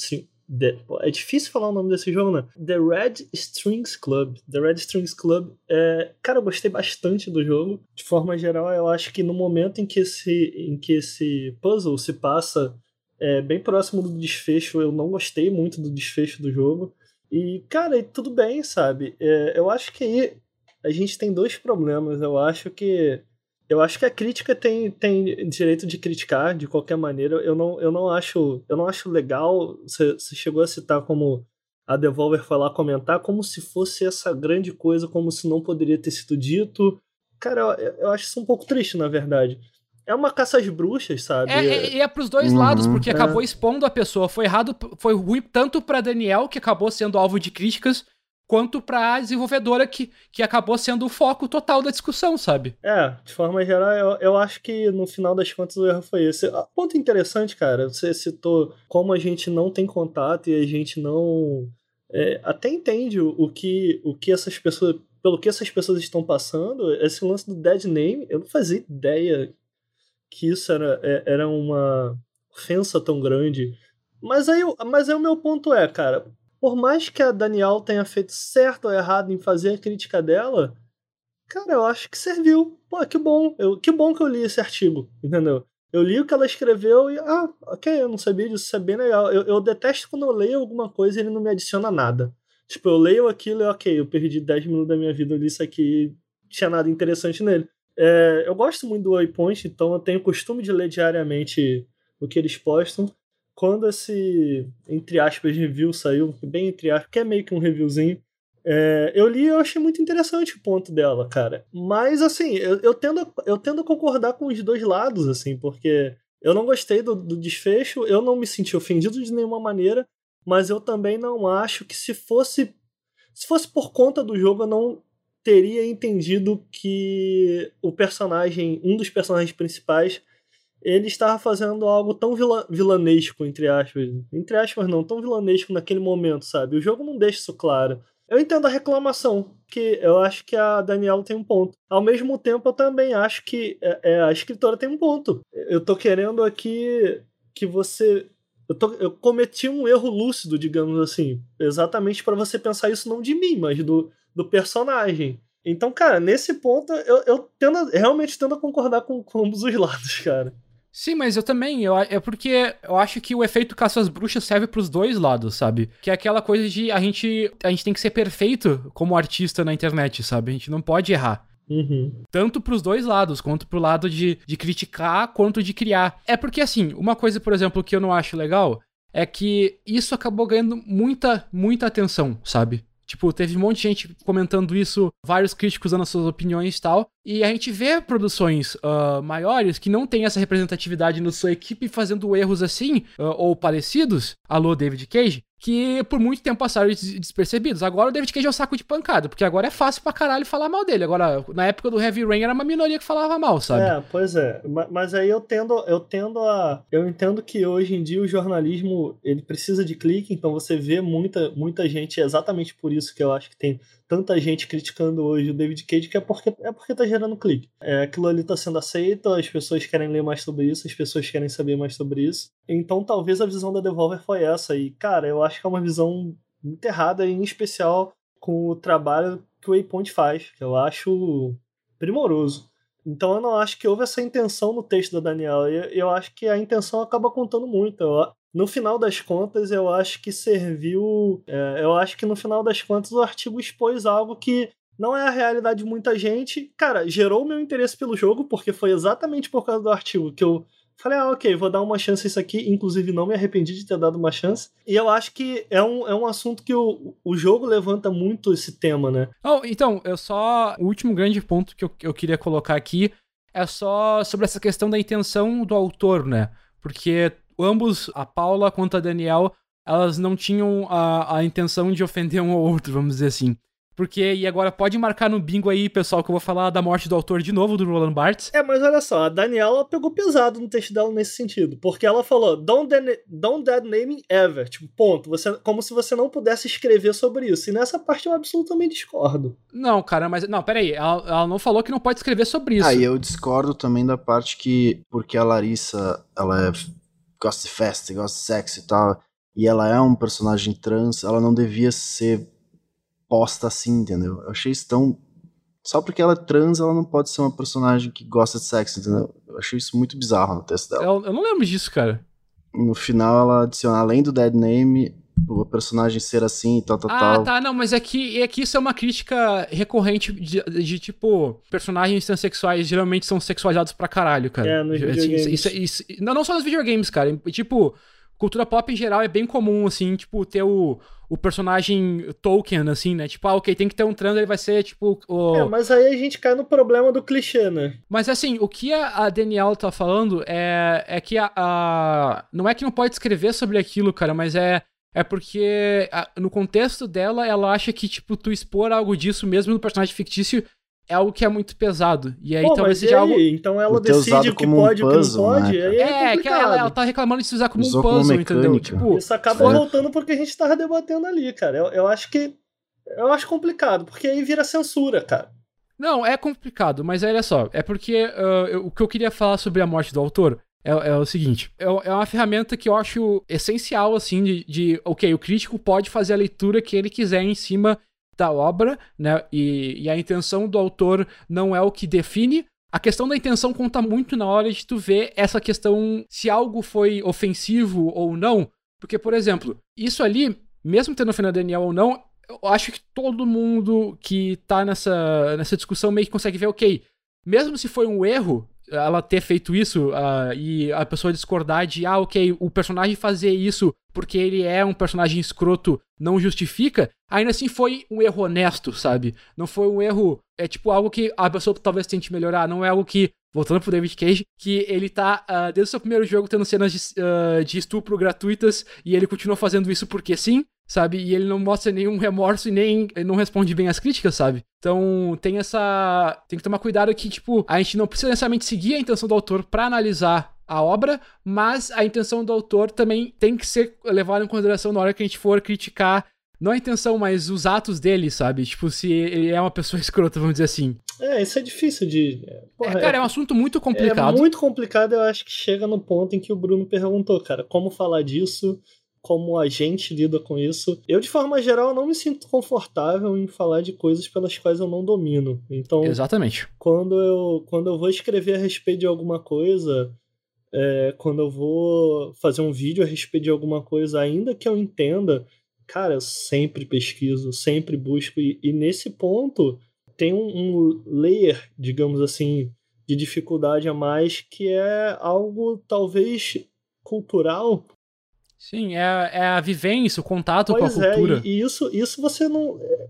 The, é difícil falar o nome desse jogo, né? The Red Strings Club. The Red Strings Club. É, cara, eu gostei bastante do jogo. De forma geral, eu acho que no momento em que esse, em que esse puzzle se passa é, bem próximo do desfecho, eu não gostei muito do desfecho do jogo. E, cara, tudo bem, sabe? É, eu acho que aí a gente tem dois problemas. Eu acho que eu acho que a crítica tem, tem direito de criticar de qualquer maneira. Eu não, eu não acho eu não acho legal. Você, chegou a citar como a Devolver foi lá comentar como se fosse essa grande coisa, como se não poderia ter sido dito. Cara, eu, eu acho isso um pouco triste, na verdade. É uma caça às bruxas, sabe? É, é, é pros dois uhum, lados, porque é. acabou expondo a pessoa. Foi errado, foi ruim tanto para Daniel, que acabou sendo alvo de críticas, quanto para a desenvolvedora que, que acabou sendo o foco total da discussão, sabe? É, de forma geral, eu, eu acho que no final das contas o erro foi esse. Ah, ponto interessante, cara, você citou como a gente não tem contato e a gente não. É, até entende o, que, o que essas pessoas. Pelo que essas pessoas estão passando, esse lance do dead name, eu não fazia ideia que isso era, é, era uma ofensa tão grande. Mas aí, mas aí o meu ponto é, cara, por mais que a Daniel tenha feito certo ou errado em fazer a crítica dela, cara, eu acho que serviu. Pô, que bom. Eu, que bom que eu li esse artigo, entendeu? Eu li o que ela escreveu e, ah, ok, eu não sabia disso, isso é bem legal. Eu, eu detesto quando eu leio alguma coisa e ele não me adiciona nada. Tipo, eu leio aquilo e, ok, eu perdi 10 minutos da minha vida, eu li isso aqui, não tinha nada interessante nele. É, eu gosto muito do Waypoint, então eu tenho costume de ler diariamente o que eles postam quando esse, entre aspas, review saiu, bem entre aspas, que é meio que um reviewzinho, é, eu li e eu achei muito interessante o ponto dela, cara. Mas, assim, eu, eu, tendo, a, eu tendo a concordar com os dois lados, assim, porque eu não gostei do, do desfecho, eu não me senti ofendido de nenhuma maneira, mas eu também não acho que se fosse se fosse por conta do jogo eu não teria entendido que o personagem, um dos personagens principais ele estava fazendo algo tão vila vilanesco, entre aspas. Entre aspas, não, tão vilanesco naquele momento, sabe? O jogo não deixa isso claro. Eu entendo a reclamação, que eu acho que a Daniela tem um ponto. Ao mesmo tempo, eu também acho que é, é, a escritora tem um ponto. Eu tô querendo aqui que você. Eu, tô, eu cometi um erro lúcido, digamos assim. Exatamente para você pensar isso não de mim, mas do, do personagem. Então, cara, nesse ponto, eu, eu tendo, realmente tendo a concordar com, com ambos os lados, cara. Sim, mas eu também. Eu, é porque eu acho que o efeito caça às bruxas serve pros dois lados, sabe? Que é aquela coisa de a gente, a gente tem que ser perfeito como artista na internet, sabe? A gente não pode errar. Uhum. Tanto pros dois lados, quanto pro lado de, de criticar, quanto de criar. É porque, assim, uma coisa, por exemplo, que eu não acho legal é que isso acabou ganhando muita, muita atenção, sabe? Tipo, teve um monte de gente comentando isso, vários críticos dando suas opiniões e tal. E a gente vê produções uh, maiores que não tem essa representatividade na sua equipe fazendo erros assim, uh, ou parecidos. Alô, David Cage que por muito tempo passaram despercebidos. Agora o David Cage é o saco de pancada, porque agora é fácil pra caralho falar mal dele. Agora, na época do Heavy Rain era uma minoria que falava mal, sabe? É, pois é. Mas aí eu tendo, eu tendo a. Eu entendo que hoje em dia o jornalismo ele precisa de clique, então você vê muita, muita gente, é exatamente por isso que eu acho que tem tanta gente criticando hoje o David Cage, que é porque, é porque tá gerando clique. É, aquilo ali tá sendo aceito, as pessoas querem ler mais sobre isso, as pessoas querem saber mais sobre isso. Então talvez a visão da Devolver foi essa. E, cara, eu acho que é uma visão muito errada, em especial com o trabalho que o Waypoint faz, que eu acho primoroso. Então eu não acho que houve essa intenção no texto da Daniela. Eu, eu acho que a intenção acaba contando muito. Eu, no final das contas, eu acho que serviu. É, eu acho que no final das contas o artigo expôs algo que não é a realidade de muita gente. Cara, gerou meu interesse pelo jogo, porque foi exatamente por causa do artigo que eu falei, ah, ok, vou dar uma chance a isso aqui. Inclusive, não me arrependi de ter dado uma chance. E eu acho que é um, é um assunto que o, o jogo levanta muito esse tema, né? Oh, então, eu só. O último grande ponto que eu, eu queria colocar aqui é só sobre essa questão da intenção do autor, né? Porque ambos, a Paula quanto a Daniel, elas não tinham a, a intenção de ofender um ou outro, vamos dizer assim. Porque, e agora pode marcar no bingo aí, pessoal, que eu vou falar da morte do autor de novo, do Roland Barthes. É, mas olha só, a Daniela pegou pesado no texto dela nesse sentido. Porque ela falou, don't, don't dead naming ever. Tipo, ponto. Você, como se você não pudesse escrever sobre isso. E nessa parte eu absolutamente discordo. Não, cara, mas. Não, peraí. Ela, ela não falou que não pode escrever sobre isso. Aí ah, eu discordo também da parte que, porque a Larissa, ela é gosta de festa, gosta de sexo e tal, e ela é um personagem trans, ela não devia ser posta assim, entendeu? Eu achei isso tão. Só porque ela é trans, ela não pode ser uma personagem que gosta de sexo, entendeu? Eu achei isso muito bizarro no texto dela. Eu, eu não lembro disso, cara. No final, ela adiciona, além do dead name, o personagem ser assim e tal, tal, ah, tal. Ah, tá, não, mas é que, é que isso é uma crítica recorrente de, de, tipo, personagens transexuais geralmente são sexualizados pra caralho, cara. É, nos assim, videogames. Isso, isso, isso, não, não só nos videogames, cara. Tipo, cultura pop em geral é bem comum, assim, tipo, ter o, o personagem Tolkien, assim, né? Tipo, ah, ok, tem que ter um trans, ele vai ser, tipo. O... É, mas aí a gente cai no problema do clichê, né? Mas assim, o que a, a Danielle tá falando é, é que a, a. Não é que não pode escrever sobre aquilo, cara, mas é é porque no contexto dela, ela acha que, tipo, tu expor algo disso mesmo no personagem fictício é algo que é muito pesado. E aí Pô, talvez seja algo. Então ela decide o que pode e o que não pode. Né, é, é que ela, ela tá reclamando de se usar como Usou um puzzle, entendeu? Tipo, Isso acaba é. voltando porque a gente tava debatendo ali, cara. Eu, eu acho que. Eu acho complicado, porque aí vira censura, cara. Não, é complicado, mas olha só, é porque uh, eu, o que eu queria falar sobre a morte do autor é, é o seguinte: é, é, uma ferramenta que eu acho essencial, assim, de, de, ok, o crítico pode fazer a leitura que ele quiser em cima da obra, né? E, e a intenção do autor não é o que define. A questão da intenção conta muito na hora de tu ver essa questão se algo foi ofensivo ou não. Porque, por exemplo, isso ali, mesmo tendo ofendido Daniel ou não, eu acho que todo mundo que tá nessa, nessa discussão meio que consegue ver, ok, mesmo se foi um erro, ela ter feito isso uh, e a pessoa discordar de, ah, ok, o personagem fazer isso porque ele é um personagem escroto não justifica, ainda assim foi um erro honesto, sabe? Não foi um erro, é tipo algo que a pessoa talvez tente melhorar, não é algo que, voltando pro David Cage, que ele tá, uh, desde o seu primeiro jogo, tendo cenas de, uh, de estupro gratuitas e ele continua fazendo isso porque sim, sabe? E ele não mostra nenhum remorso e nem não responde bem às críticas, sabe? Então tem essa. Tem que tomar cuidado que, tipo, a gente não precisa necessariamente seguir a intenção do autor para analisar a obra, mas a intenção do autor também tem que ser levada em consideração na hora que a gente for criticar. Não a intenção, mas os atos dele, sabe? Tipo, se ele é uma pessoa escrota, vamos dizer assim. É, isso é difícil de. Porra, é, cara, é, é um assunto muito complicado. É muito complicado, eu acho que chega no ponto em que o Bruno perguntou, cara, como falar disso como a gente lida com isso. Eu, de forma geral, não me sinto confortável em falar de coisas pelas quais eu não domino. Então, Exatamente. quando eu, quando eu vou escrever a respeito de alguma coisa, é, quando eu vou fazer um vídeo a respeito de alguma coisa, ainda que eu entenda, cara, eu sempre pesquiso, sempre busco, e, e nesse ponto tem um, um layer, digamos assim, de dificuldade a mais, que é algo talvez cultural. Sim, é, é a vivência, o contato pois com a cultura. É, e, e isso, isso você não. é,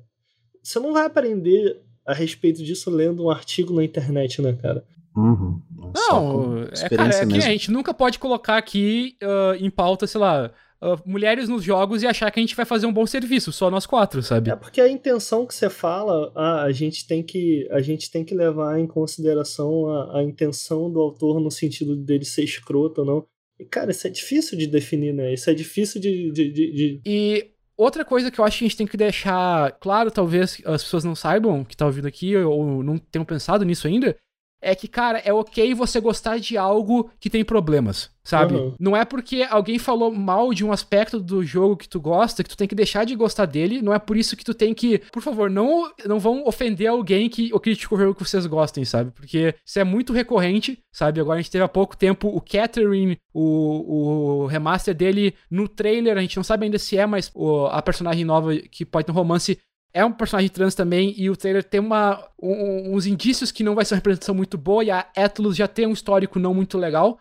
Você não vai aprender a respeito disso lendo um artigo na internet, né, cara? Uhum. Não, é, cara, é que mesmo. a gente nunca pode colocar aqui ah, em pauta, sei lá, ah, mulheres nos jogos e achar que a gente vai fazer um bom serviço, só nós quatro, sabe? É porque a intenção que você fala, ah, a gente tem que a gente tem que levar em consideração a, a intenção do autor no sentido dele ser escroto ou não. E, cara, isso é difícil de definir, né? Isso é difícil de. de, de- de- E outra coisa que eu acho que a gente tem que deixar claro, talvez as pessoas não saibam que tá ouvindo aqui ou não tenham pensado nisso ainda, é que, cara, é ok você gostar de algo que tem problemas, sabe? Uhum. Não é porque alguém falou mal de um aspecto do jogo que tu gosta que tu tem que deixar de gostar dele, não é por isso que tu tem que, por favor, não, não vão ofender alguém que ou critica o jogo que vocês gostem, sabe? Porque isso é muito recorrente, sabe? Agora a gente teve há pouco tempo o Catherine, o, o remaster dele no trailer, a gente não sabe ainda se é, mas o- a personagem nova que pode ter um romance é um personagem trans também, e o trailer tem uma, um- uns indícios que não vai ser uma representação muito boa, e a Atlus já tem um histórico não muito legal.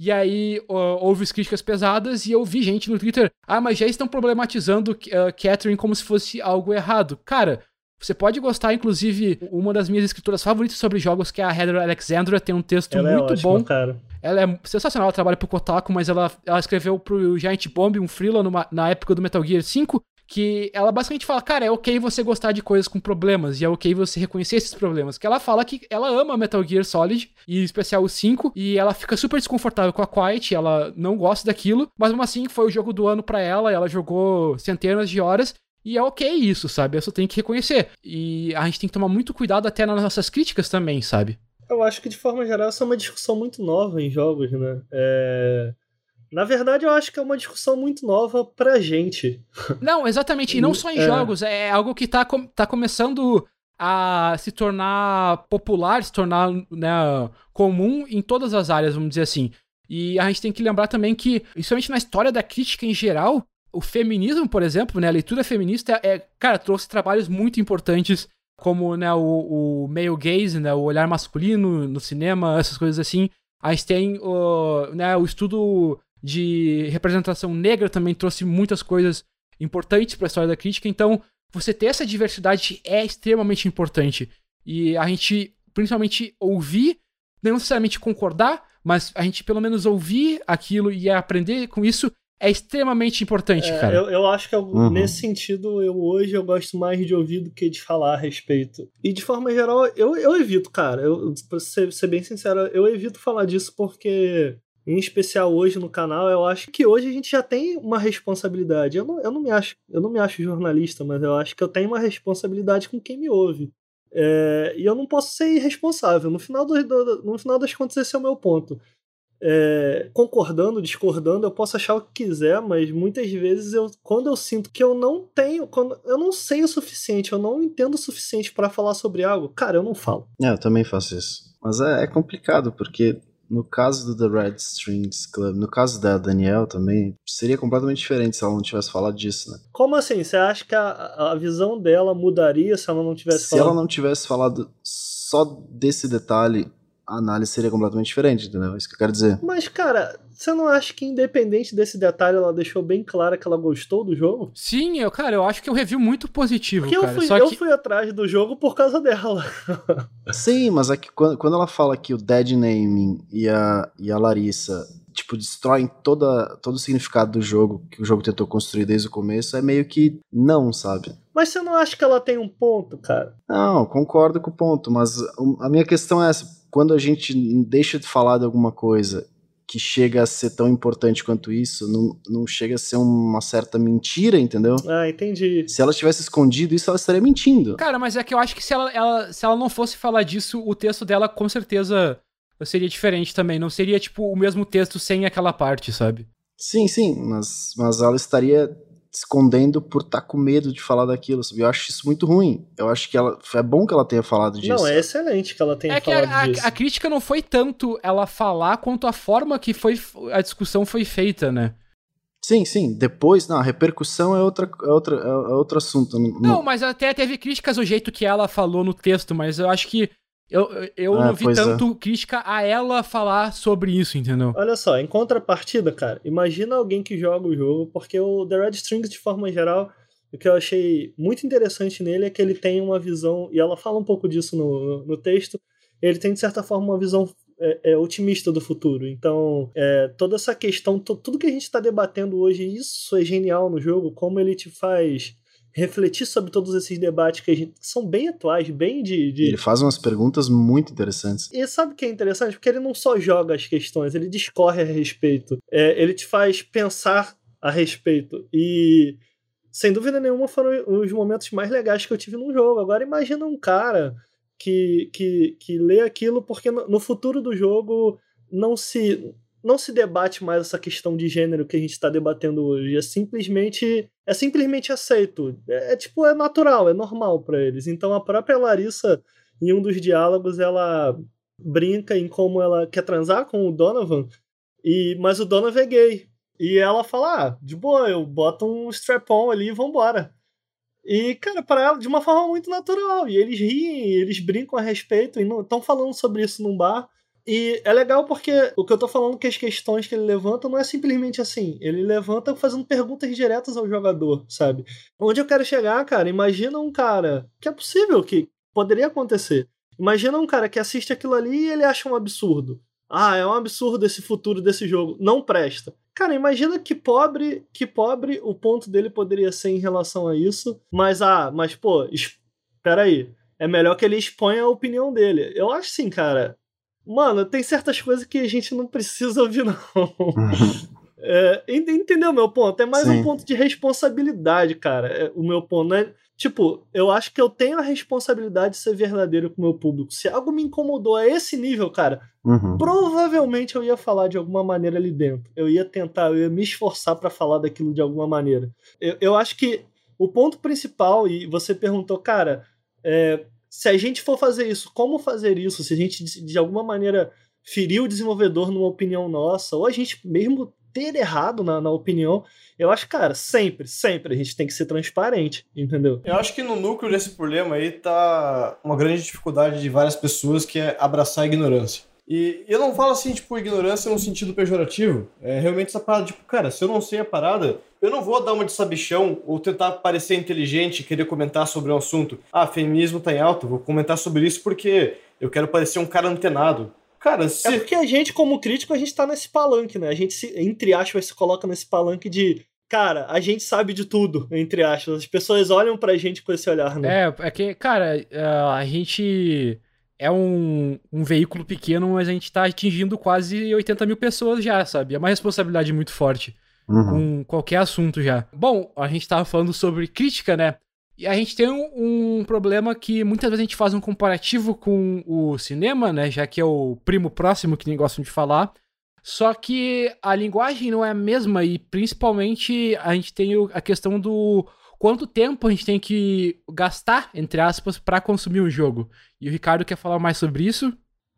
E aí houve críticas pesadas, e eu vi gente no Twitter, ah, mas já estão problematizando uh, Catherine como se fosse algo errado. Cara, você pode gostar, inclusive, uma das minhas escritoras favoritas sobre jogos, que é a Heather Alexandra, tem um texto ela é muito ótima, bom. cara. Ela é sensacional, ela trabalha pro Kotaku, mas ela, ela escreveu pro Giant Bomb um freela numa- na época do Metal Gear 5, que ela basicamente fala, cara, é ok você gostar de coisas com problemas, e é ok você reconhecer esses problemas. Que ela fala que ela ama Metal Gear Solid, e em especial o 5, e ela fica super desconfortável com a Quiet, ela não gosta daquilo, mas mesmo assim foi o jogo do ano pra ela, ela jogou centenas de horas, e é ok isso, sabe? Eu só tenho que reconhecer. E a gente tem que tomar muito cuidado até nas nossas críticas também, sabe? Eu acho que de forma geral essa é uma discussão muito nova em jogos, né? É... Na verdade, eu acho que é uma discussão muito nova pra gente. Não, exatamente. E não só em É. jogos, é algo que tá, tá começando a se tornar popular, se tornar né, comum em todas as áreas, vamos dizer assim. E a gente tem que lembrar também que, principalmente na história da crítica em geral, o feminismo, por exemplo, né, a leitura feminista, é, cara, trouxe trabalhos muito importantes, como né, o, o male gaze, né, o olhar masculino no cinema, essas coisas assim. A gente tem o, né, o estudo de representação negra também trouxe muitas coisas importantes para a história da crítica. Então, você ter essa diversidade é extremamente importante. E a gente, principalmente, ouvir, não necessariamente concordar, mas a gente pelo menos ouvir aquilo e aprender com isso é extremamente importante, É, cara. eu, eu acho que eu- Uhum. nesse sentido, eu hoje eu gosto mais de ouvir do que de falar a respeito. E de forma geral, eu, eu evito, cara. Eu, pra ser, ser bem sincero, eu evito falar disso porque, em especial hoje no canal, eu acho que hoje a gente já tem uma responsabilidade. Eu não, eu não, me, acho, eu não me acho jornalista, mas eu acho que eu tenho uma responsabilidade com quem me ouve. É, e eu não posso ser irresponsável. No final, do, do- no final das contas, esse é o meu ponto é, concordando, discordando, eu posso achar o que quiser, mas muitas vezes eu, quando eu sinto que eu não tenho, quando eu não sei o suficiente, eu não entendo o suficiente pra falar sobre algo, cara, eu não falo. É, eu também faço isso. Mas é, é complicado, porque no caso do The Red Strings Club, no caso da Danielle também, seria completamente diferente se ela não tivesse falado disso, né? Como assim? Você acha que a, a visão dela mudaria se ela não tivesse Se falado? ela não tivesse falado só desse detalhe, a análise seria completamente diferente, entendeu? É isso que eu quero dizer. Mas, cara, você não acha que independente desse detalhe, ela deixou bem clara que ela gostou do jogo? Sim, eu, cara, eu acho que é um review muito positivo, Porque eu cara. fui, Só eu que... fui atrás do jogo por causa dela. Sim, mas é que quando, quando ela fala que o Dead Naming e a, e a Larissa, tipo, destroem toda, todo o significado do jogo que o jogo tentou construir desde o começo, é meio que não, sabe? Mas você não acha que ela tem um ponto, cara? Não, concordo com o ponto, mas a minha questão é essa: quando a gente deixa de falar de alguma coisa que chega a ser tão importante quanto isso, não, não chega a ser uma certa mentira, entendeu? Ah, entendi. Se ela tivesse escondido isso, ela estaria mentindo. Cara, mas é que eu acho que se ela, ela- se ela não fosse falar disso, o texto dela com certeza seria diferente também. Não seria, tipo, o mesmo texto sem aquela parte, sabe? Sim, sim, mas, mas ela estaria escondendo por estar tá com medo de falar daquilo. Sabe? Eu acho isso muito ruim. Eu acho que ela é bom que ela tenha falado disso. Não, é excelente que ela tenha é falado que a, disso. A, a crítica não foi tanto ela falar quanto a forma que foi a discussão foi feita, né? Sim, sim. Depois, não, a repercussão é, outra, é, outra, é outro assunto. Não, não, mas até teve críticas do jeito que ela falou no texto, mas eu acho que eu, eu é, não vi tanto é. crítica a ela falar sobre isso, entendeu? Olha só, em contrapartida, cara, imagina alguém que joga o jogo, porque o The Red Strings, de forma geral, o que eu achei muito interessante nele é que ele tem uma visão, e ela fala um pouco disso no, no texto, ele tem, de certa forma, uma visão é, é, otimista do futuro. Então, é, toda essa questão, tudo que a gente está debatendo hoje, isso é genial no jogo, como ele te faz refletir sobre todos esses debates que, gente, que são bem atuais, bem de, de, Ele faz umas perguntas muito interessantes. E sabe o que é interessante? Porque ele não só joga as questões, ele discorre a respeito. É, ele te faz pensar a respeito. E, sem dúvida nenhuma, foram os momentos mais legais que eu tive num jogo. Agora, imagina um cara que, que, que lê aquilo porque no, no futuro do jogo não se não se debate mais essa questão de gênero que a gente está debatendo hoje. É simplesmente é simplesmente aceito. É, é tipo é natural, é normal para eles. Então a própria Larissa em um dos diálogos ela brinca em como ela quer transar com o Donovan e mas o Donovan é gay. E ela fala: ah, de boa, eu boto um strap-on ali e vambora. E, cara, para ela, de uma forma muito natural. E eles riem, eles brincam a respeito e estão falando sobre isso num bar. E é legal porque o que eu tô falando que as questões que ele levanta não é simplesmente assim. Ele levanta fazendo perguntas diretas ao jogador, sabe? Onde eu quero chegar, cara, imagina um cara que é possível que poderia acontecer. Imagina um cara que assiste aquilo ali e ele acha um absurdo. Ah, é um absurdo esse futuro desse jogo. Não presta. Cara, imagina que pobre, que pobre o ponto dele poderia ser em relação a isso. Mas, ah, mas, pô, espera aí. É melhor que ele exponha a opinião dele. Eu acho sim, cara. Mano, tem certas coisas que a gente não precisa ouvir, não. é, entendeu meu ponto? É mais sim. um ponto de responsabilidade, cara. É, o meu ponto não é Tipo, eu acho que eu tenho a responsabilidade de ser verdadeiro com o meu público. Se algo me incomodou a esse nível, cara, uhum. provavelmente eu ia falar de alguma maneira ali dentro. Eu ia tentar, eu ia me esforçar para falar daquilo de alguma maneira. Eu, eu acho que o ponto principal, e você perguntou, cara, é, se a gente for fazer isso, como fazer isso? Se a gente de alguma maneira ferir o desenvolvedor numa opinião nossa, ou a gente mesmo ter errado na, na opinião. Eu acho, cara, sempre, sempre a gente tem que ser transparente, entendeu? Eu acho que no núcleo desse problema aí tá uma grande dificuldade de várias pessoas que é abraçar a ignorância. E eu não falo assim, tipo, ignorância no sentido pejorativo. É realmente essa parada, tipo, cara, se eu não sei a parada, eu não vou dar uma de sabichão ou tentar parecer inteligente e querer comentar sobre um assunto. Ah, feminismo tá em alta, vou comentar sobre isso porque eu quero parecer um cara antenado. Cara, se... É porque a gente, como crítico, a gente tá nesse palanque, né? A gente, se, entre aspas, se coloca nesse palanque de. Cara, a gente sabe de tudo, entre aspas. As pessoas olham pra gente com esse olhar, né? É, é que, cara, a gente é um, um veículo pequeno, mas a gente tá atingindo quase 80 mil pessoas já, sabe? É uma responsabilidade muito forte. Uhum. Com qualquer assunto já. Bom, a gente tava falando sobre crítica, né? E a gente tem um, um, problema que muitas vezes a gente faz um comparativo com o cinema, né? Já que é o primo próximo que nem gostam de falar. Só que a linguagem não é a mesma e principalmente a gente tem a questão do quanto tempo a gente tem que gastar, entre aspas, para consumir um jogo. E o Ricardo quer falar mais sobre isso?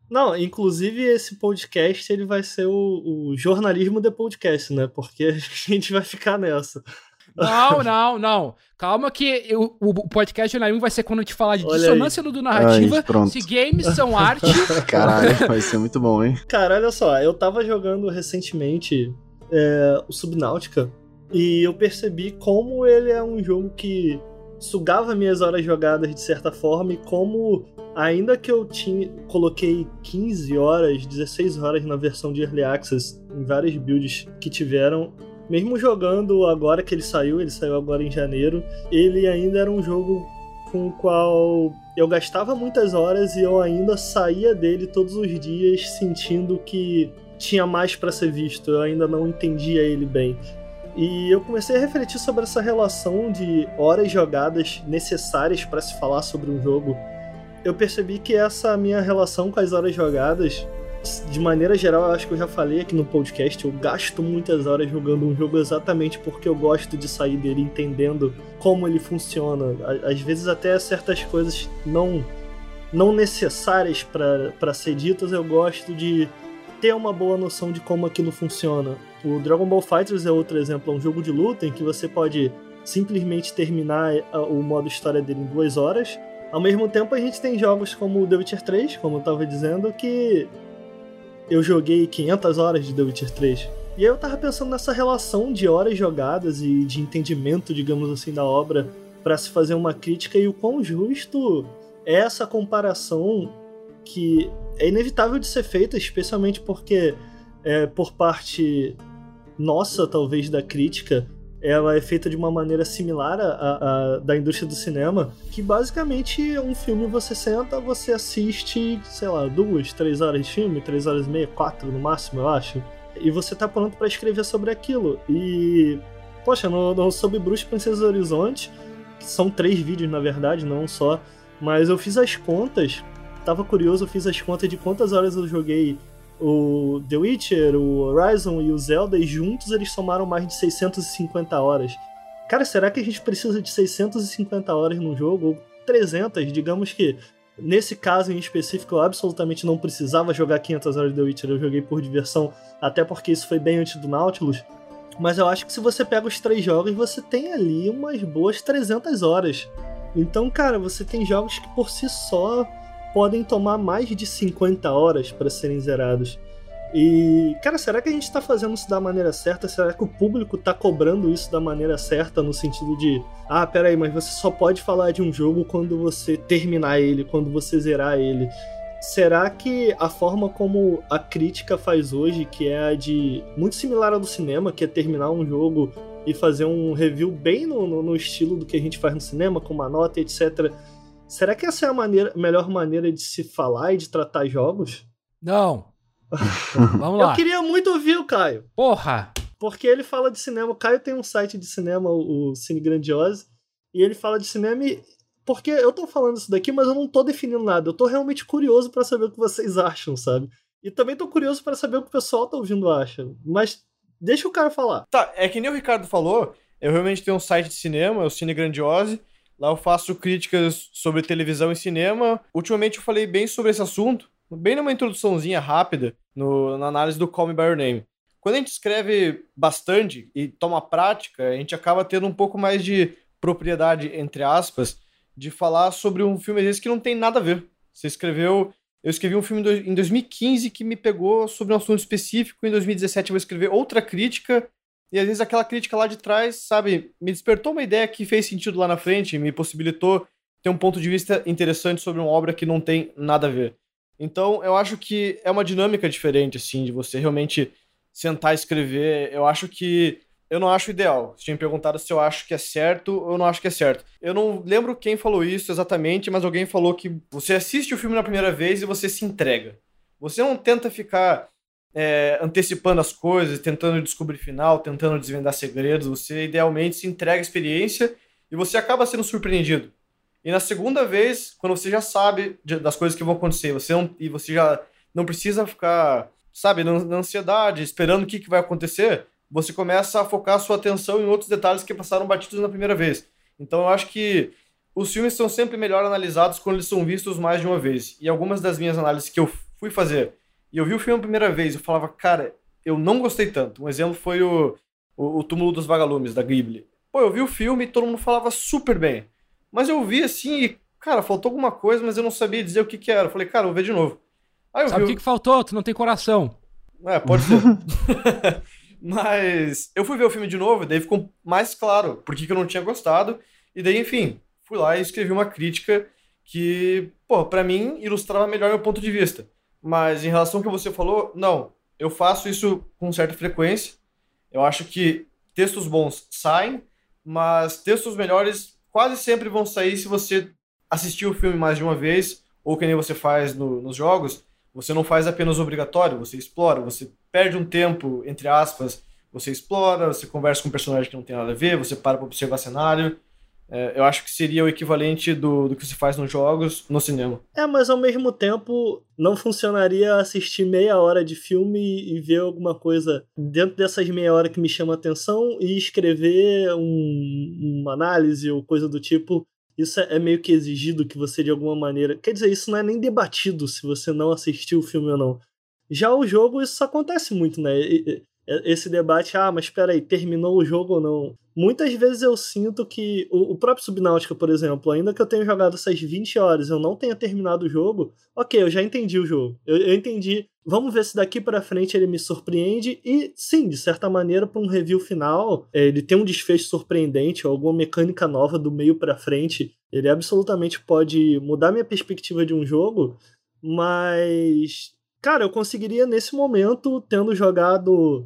Não, inclusive esse podcast ele vai ser o, o jornalismo de podcast, né? Porque a gente vai ficar nessa. Não, não, não. Calma que o, o podcast jornalismo vai ser quando a gente falar de Olha dissonância do narrativa, Ai, se games são arte. Caralho, vai ser muito bom, hein? Cara, olha só, eu tava jogando recentemente é, o Subnautica e eu percebi como ele é um jogo que sugava minhas horas jogadas de certa forma e como ainda que eu tinha coloquei 15 horas, 16 horas na versão de Early Access em várias builds que tiveram, mesmo jogando agora que ele saiu, ele saiu agora em janeiro, ele ainda era um jogo com o qual eu gastava muitas horas e eu ainda saía dele todos os dias sentindo que tinha mais para ser visto, eu ainda não entendia ele bem. E eu comecei a refletir sobre essa relação de horas jogadas necessárias para se falar sobre um jogo. Eu percebi que essa minha relação com as horas jogadas de maneira geral, eu acho que eu já falei aqui no podcast, eu gasto muitas horas jogando um jogo exatamente porque eu gosto de sair dele entendendo como ele funciona. Às vezes até certas coisas não não necessárias para ser ditas, eu gosto de ter uma boa noção de como aquilo funciona. O Dragon Ball Fighters é outro exemplo, é um jogo de luta em que você pode simplesmente terminar o modo história dele em duas horas. Ao mesmo tempo, a gente tem jogos como The Witcher 3, como eu estava dizendo, que eu joguei 500 horas de The Witcher 3. E aí eu tava pensando nessa relação de horas jogadas e de entendimento, digamos assim, da obra para se fazer uma crítica e o quão justo é essa comparação que é inevitável de ser feita, especialmente porque é, por parte nossa, talvez, da crítica, ela é feita de uma maneira similar à, à, da indústria do cinema, que basicamente um filme você senta, você assiste, sei lá, duas, três horas de filme, três horas e meia, quatro no máximo, eu acho, e você tá pronto para escrever sobre aquilo. E, poxa, no, no Sob Bruxa Princesa do Horizonte, são três vídeos na verdade, não só, mas eu fiz as contas, tava curioso, eu fiz as contas de quantas horas eu joguei o The Witcher, o Horizon e o Zelda, e juntos eles somaram mais de 650 horas. Cara, será que a gente precisa de 650 horas num jogo? Ou 300? Digamos que nesse caso em específico eu absolutamente não precisava jogar 500 horas de The Witcher, eu joguei por diversão, até porque isso foi bem antes do Nautilus. Mas eu acho que se você pega os três jogos, você tem ali umas boas 300 horas. Então, cara, você tem jogos que por si só podem tomar mais de 50 horas para serem zerados. E, cara, será que a gente tá fazendo isso da maneira certa? Será que o público tá cobrando isso da maneira certa, no sentido de, ah, peraí, mas você só pode falar de um jogo quando você terminar ele, quando você zerar ele? Será que a forma como a crítica faz hoje, que é a de. muito similar à do cinema, que é terminar um jogo e fazer um review bem no, no, no estilo do que a gente faz no cinema, com uma nota, etc Será que essa é a maneira, melhor maneira de se falar e de tratar jogos? Não. Vamos lá. Eu queria muito ouvir o Caio. Porra! Porque ele fala de cinema. O Caio tem um site de cinema, o Cine Grandiose, e ele fala de cinema e. Porque eu tô falando isso daqui, mas eu não tô definindo nada. Eu tô realmente curioso para saber o que vocês acham, sabe? E também tô curioso para saber o que o pessoal tá ouvindo acha. Mas deixa o cara falar. Tá, é que nem o Ricardo falou, eu realmente tenho um site de cinema, é o Cine Grandiose. Lá eu faço críticas sobre televisão e cinema. Ultimamente eu falei bem sobre esse assunto, bem numa introduçãozinha rápida no, na análise do Call Me By Your Name. Quando a gente escreve bastante e toma prática, a gente acaba tendo um pouco mais de propriedade, entre aspas, de falar sobre um filme às vezes que não tem nada a ver. Você escreveu. Eu escrevi um filme em 2015 que me pegou sobre um assunto específico. Em 2017 eu vou escrever outra crítica e às vezes aquela crítica lá de trás, sabe, me despertou uma ideia que fez sentido lá na frente, me possibilitou ter um ponto de vista interessante sobre uma obra que não tem nada a ver. Então, eu acho que é uma dinâmica diferente, assim, de você realmente sentar e escrever. Eu acho que. Eu não acho ideal. Você tinha me perguntado se eu acho que é certo ou não acho que é certo. Eu não lembro quem falou isso exatamente, mas alguém falou que você assiste o filme na primeira vez e você se entrega. Você não tenta ficar é, antecipando as coisas, tentando descobrir final, tentando desvendar segredos. Você idealmente se entrega à experiência e você acaba sendo surpreendido. E na segunda vez, quando você já sabe das coisas que vão acontecer, você não, e você já não precisa ficar, sabe, na, ansiedade, esperando o que, que vai acontecer, você começa a focar a sua atenção em outros detalhes que passaram batidos na primeira vez. Então eu acho que os filmes são sempre melhor analisados quando eles são vistos mais de uma vez. E algumas das minhas análises que eu fui fazer e eu vi o filme a primeira vez, eu falava, cara, eu não gostei tanto. Um exemplo foi o, o, o Túmulo dos Vagalumes, da Ghibli. Pô, eu vi o filme e todo mundo falava super bem. Mas eu vi assim e, cara, faltou alguma coisa, mas eu não sabia dizer o que que era. Eu falei, cara, eu vou ver de novo. Aí Sabe o que, que faltou? Tu não tem coração. É, pode ser. mas eu fui ver o filme de novo e daí ficou mais claro por que eu não tinha gostado. E daí, enfim, fui lá e escrevi uma crítica que, pô, pra mim ilustrava melhor meu ponto de vista. Mas em relação ao que você falou, não. Eu faço isso com certa frequência. Eu acho que textos bons saem, mas textos melhores quase sempre vão sair se você assistir o filme mais de uma vez, ou que nem você faz no, nos jogos. Você não faz apenas obrigatório, você explora, você perde um tempo, entre aspas, você explora, você conversa com um personagem que não tem nada a ver, você para para observar cenário. É, eu acho que seria o equivalente do, do que se faz nos jogos no cinema. É, mas ao mesmo tempo não funcionaria assistir meia hora de filme e ver alguma coisa dentro dessas meia hora que me chama atenção e escrever um, uma análise ou coisa do tipo. Isso é meio que exigido que você de alguma maneira. Quer dizer, isso não é nem debatido se você não assistiu o filme ou não. Já o jogo, isso acontece muito, né? Esse debate, ah, mas espera aí, terminou o jogo ou não? Muitas vezes eu sinto que o, o, próprio Subnáutica, por exemplo, ainda que eu tenha jogado essas 20 horas, eu não tenha terminado o jogo, ok, eu já entendi o jogo. Eu, eu entendi, vamos ver se daqui para frente ele me surpreende e sim, de certa maneira, para um review final, é, ele tem um desfecho surpreendente, alguma mecânica nova do meio para frente, ele absolutamente pode mudar minha perspectiva de um jogo, mas cara, eu conseguiria nesse momento, tendo jogado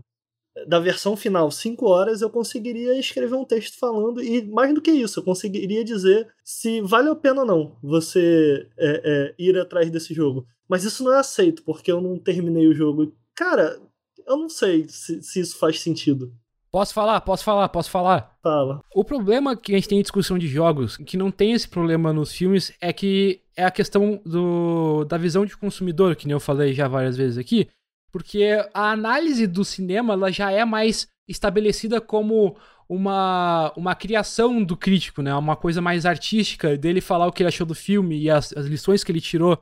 da versão final, 5 horas, eu conseguiria escrever um texto falando, e mais do que isso, eu conseguiria dizer se vale a pena ou não você é, é, ir atrás desse jogo. Mas isso não é aceito, porque eu não terminei o jogo. Cara, eu não sei se, se isso faz sentido. Posso falar? Posso falar? Posso falar? Fala. O problema que a gente tem em discussão de jogos, que não tem esse problema nos filmes, é que é a questão do, da visão de consumidor, que nem eu falei já várias vezes aqui, porque a análise do cinema ela já é mais estabelecida como uma, uma criação do crítico, né? Uma coisa mais artística dele falar o que ele achou do filme e as, as lições que ele tirou.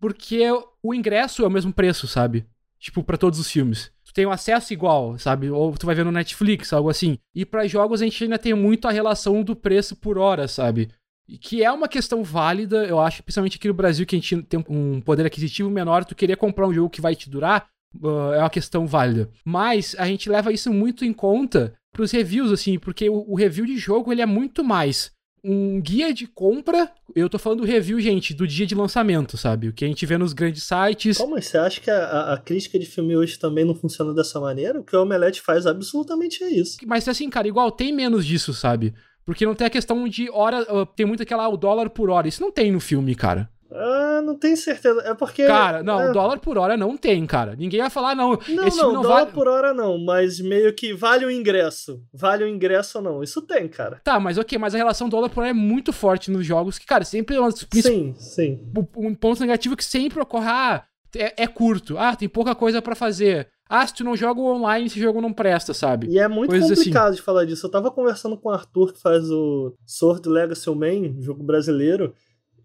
Porque o ingresso é o mesmo preço, sabe? Tipo, para todos os filmes. Tu tem um acesso igual, sabe? Ou tu vai ver no Netflix, algo assim. E para jogos a gente ainda tem muito a relação do preço por hora, sabe? que é uma questão válida, eu acho, principalmente aqui no Brasil, que a gente tem um poder aquisitivo menor, tu querer comprar um jogo que vai te durar, uh, é uma questão válida. Mas a gente leva isso muito em conta pros reviews, assim, porque o, o, review de jogo ele é muito mais um guia de compra. Eu tô falando do review, gente, do dia de lançamento, sabe? O que a gente vê nos grandes sites. Como você acha que a, a crítica de filme hoje também não funciona dessa maneira? O que o Omelete faz absolutamente é isso. Mas assim, cara, igual tem menos disso, sabe? Porque não tem a questão de hora. Uh, tem muito aquela o dólar por hora. Isso não tem no filme, cara. Ah, não tenho certeza. É porque. Cara, não, é... dólar por hora não tem, cara. Ninguém vai falar, não. Não, esse não, não dólar vale... por hora não, mas meio que vale o ingresso. Vale o ingresso ou não. Isso tem, cara. Tá, mas ok, mas a relação dólar por hora é muito forte nos jogos, que, cara, sempre é uma Sim, sim. Um ponto negativo que sempre ocorre, ah, é, é curto. Ah, tem pouca coisa para fazer. Ah, se tu não joga online, esse jogo não presta, sabe? E é muito Coisas assim. complicado assim. de falar disso. Eu tava conversando com o Arthur, que faz o Sword Legacy Man, jogo brasileiro,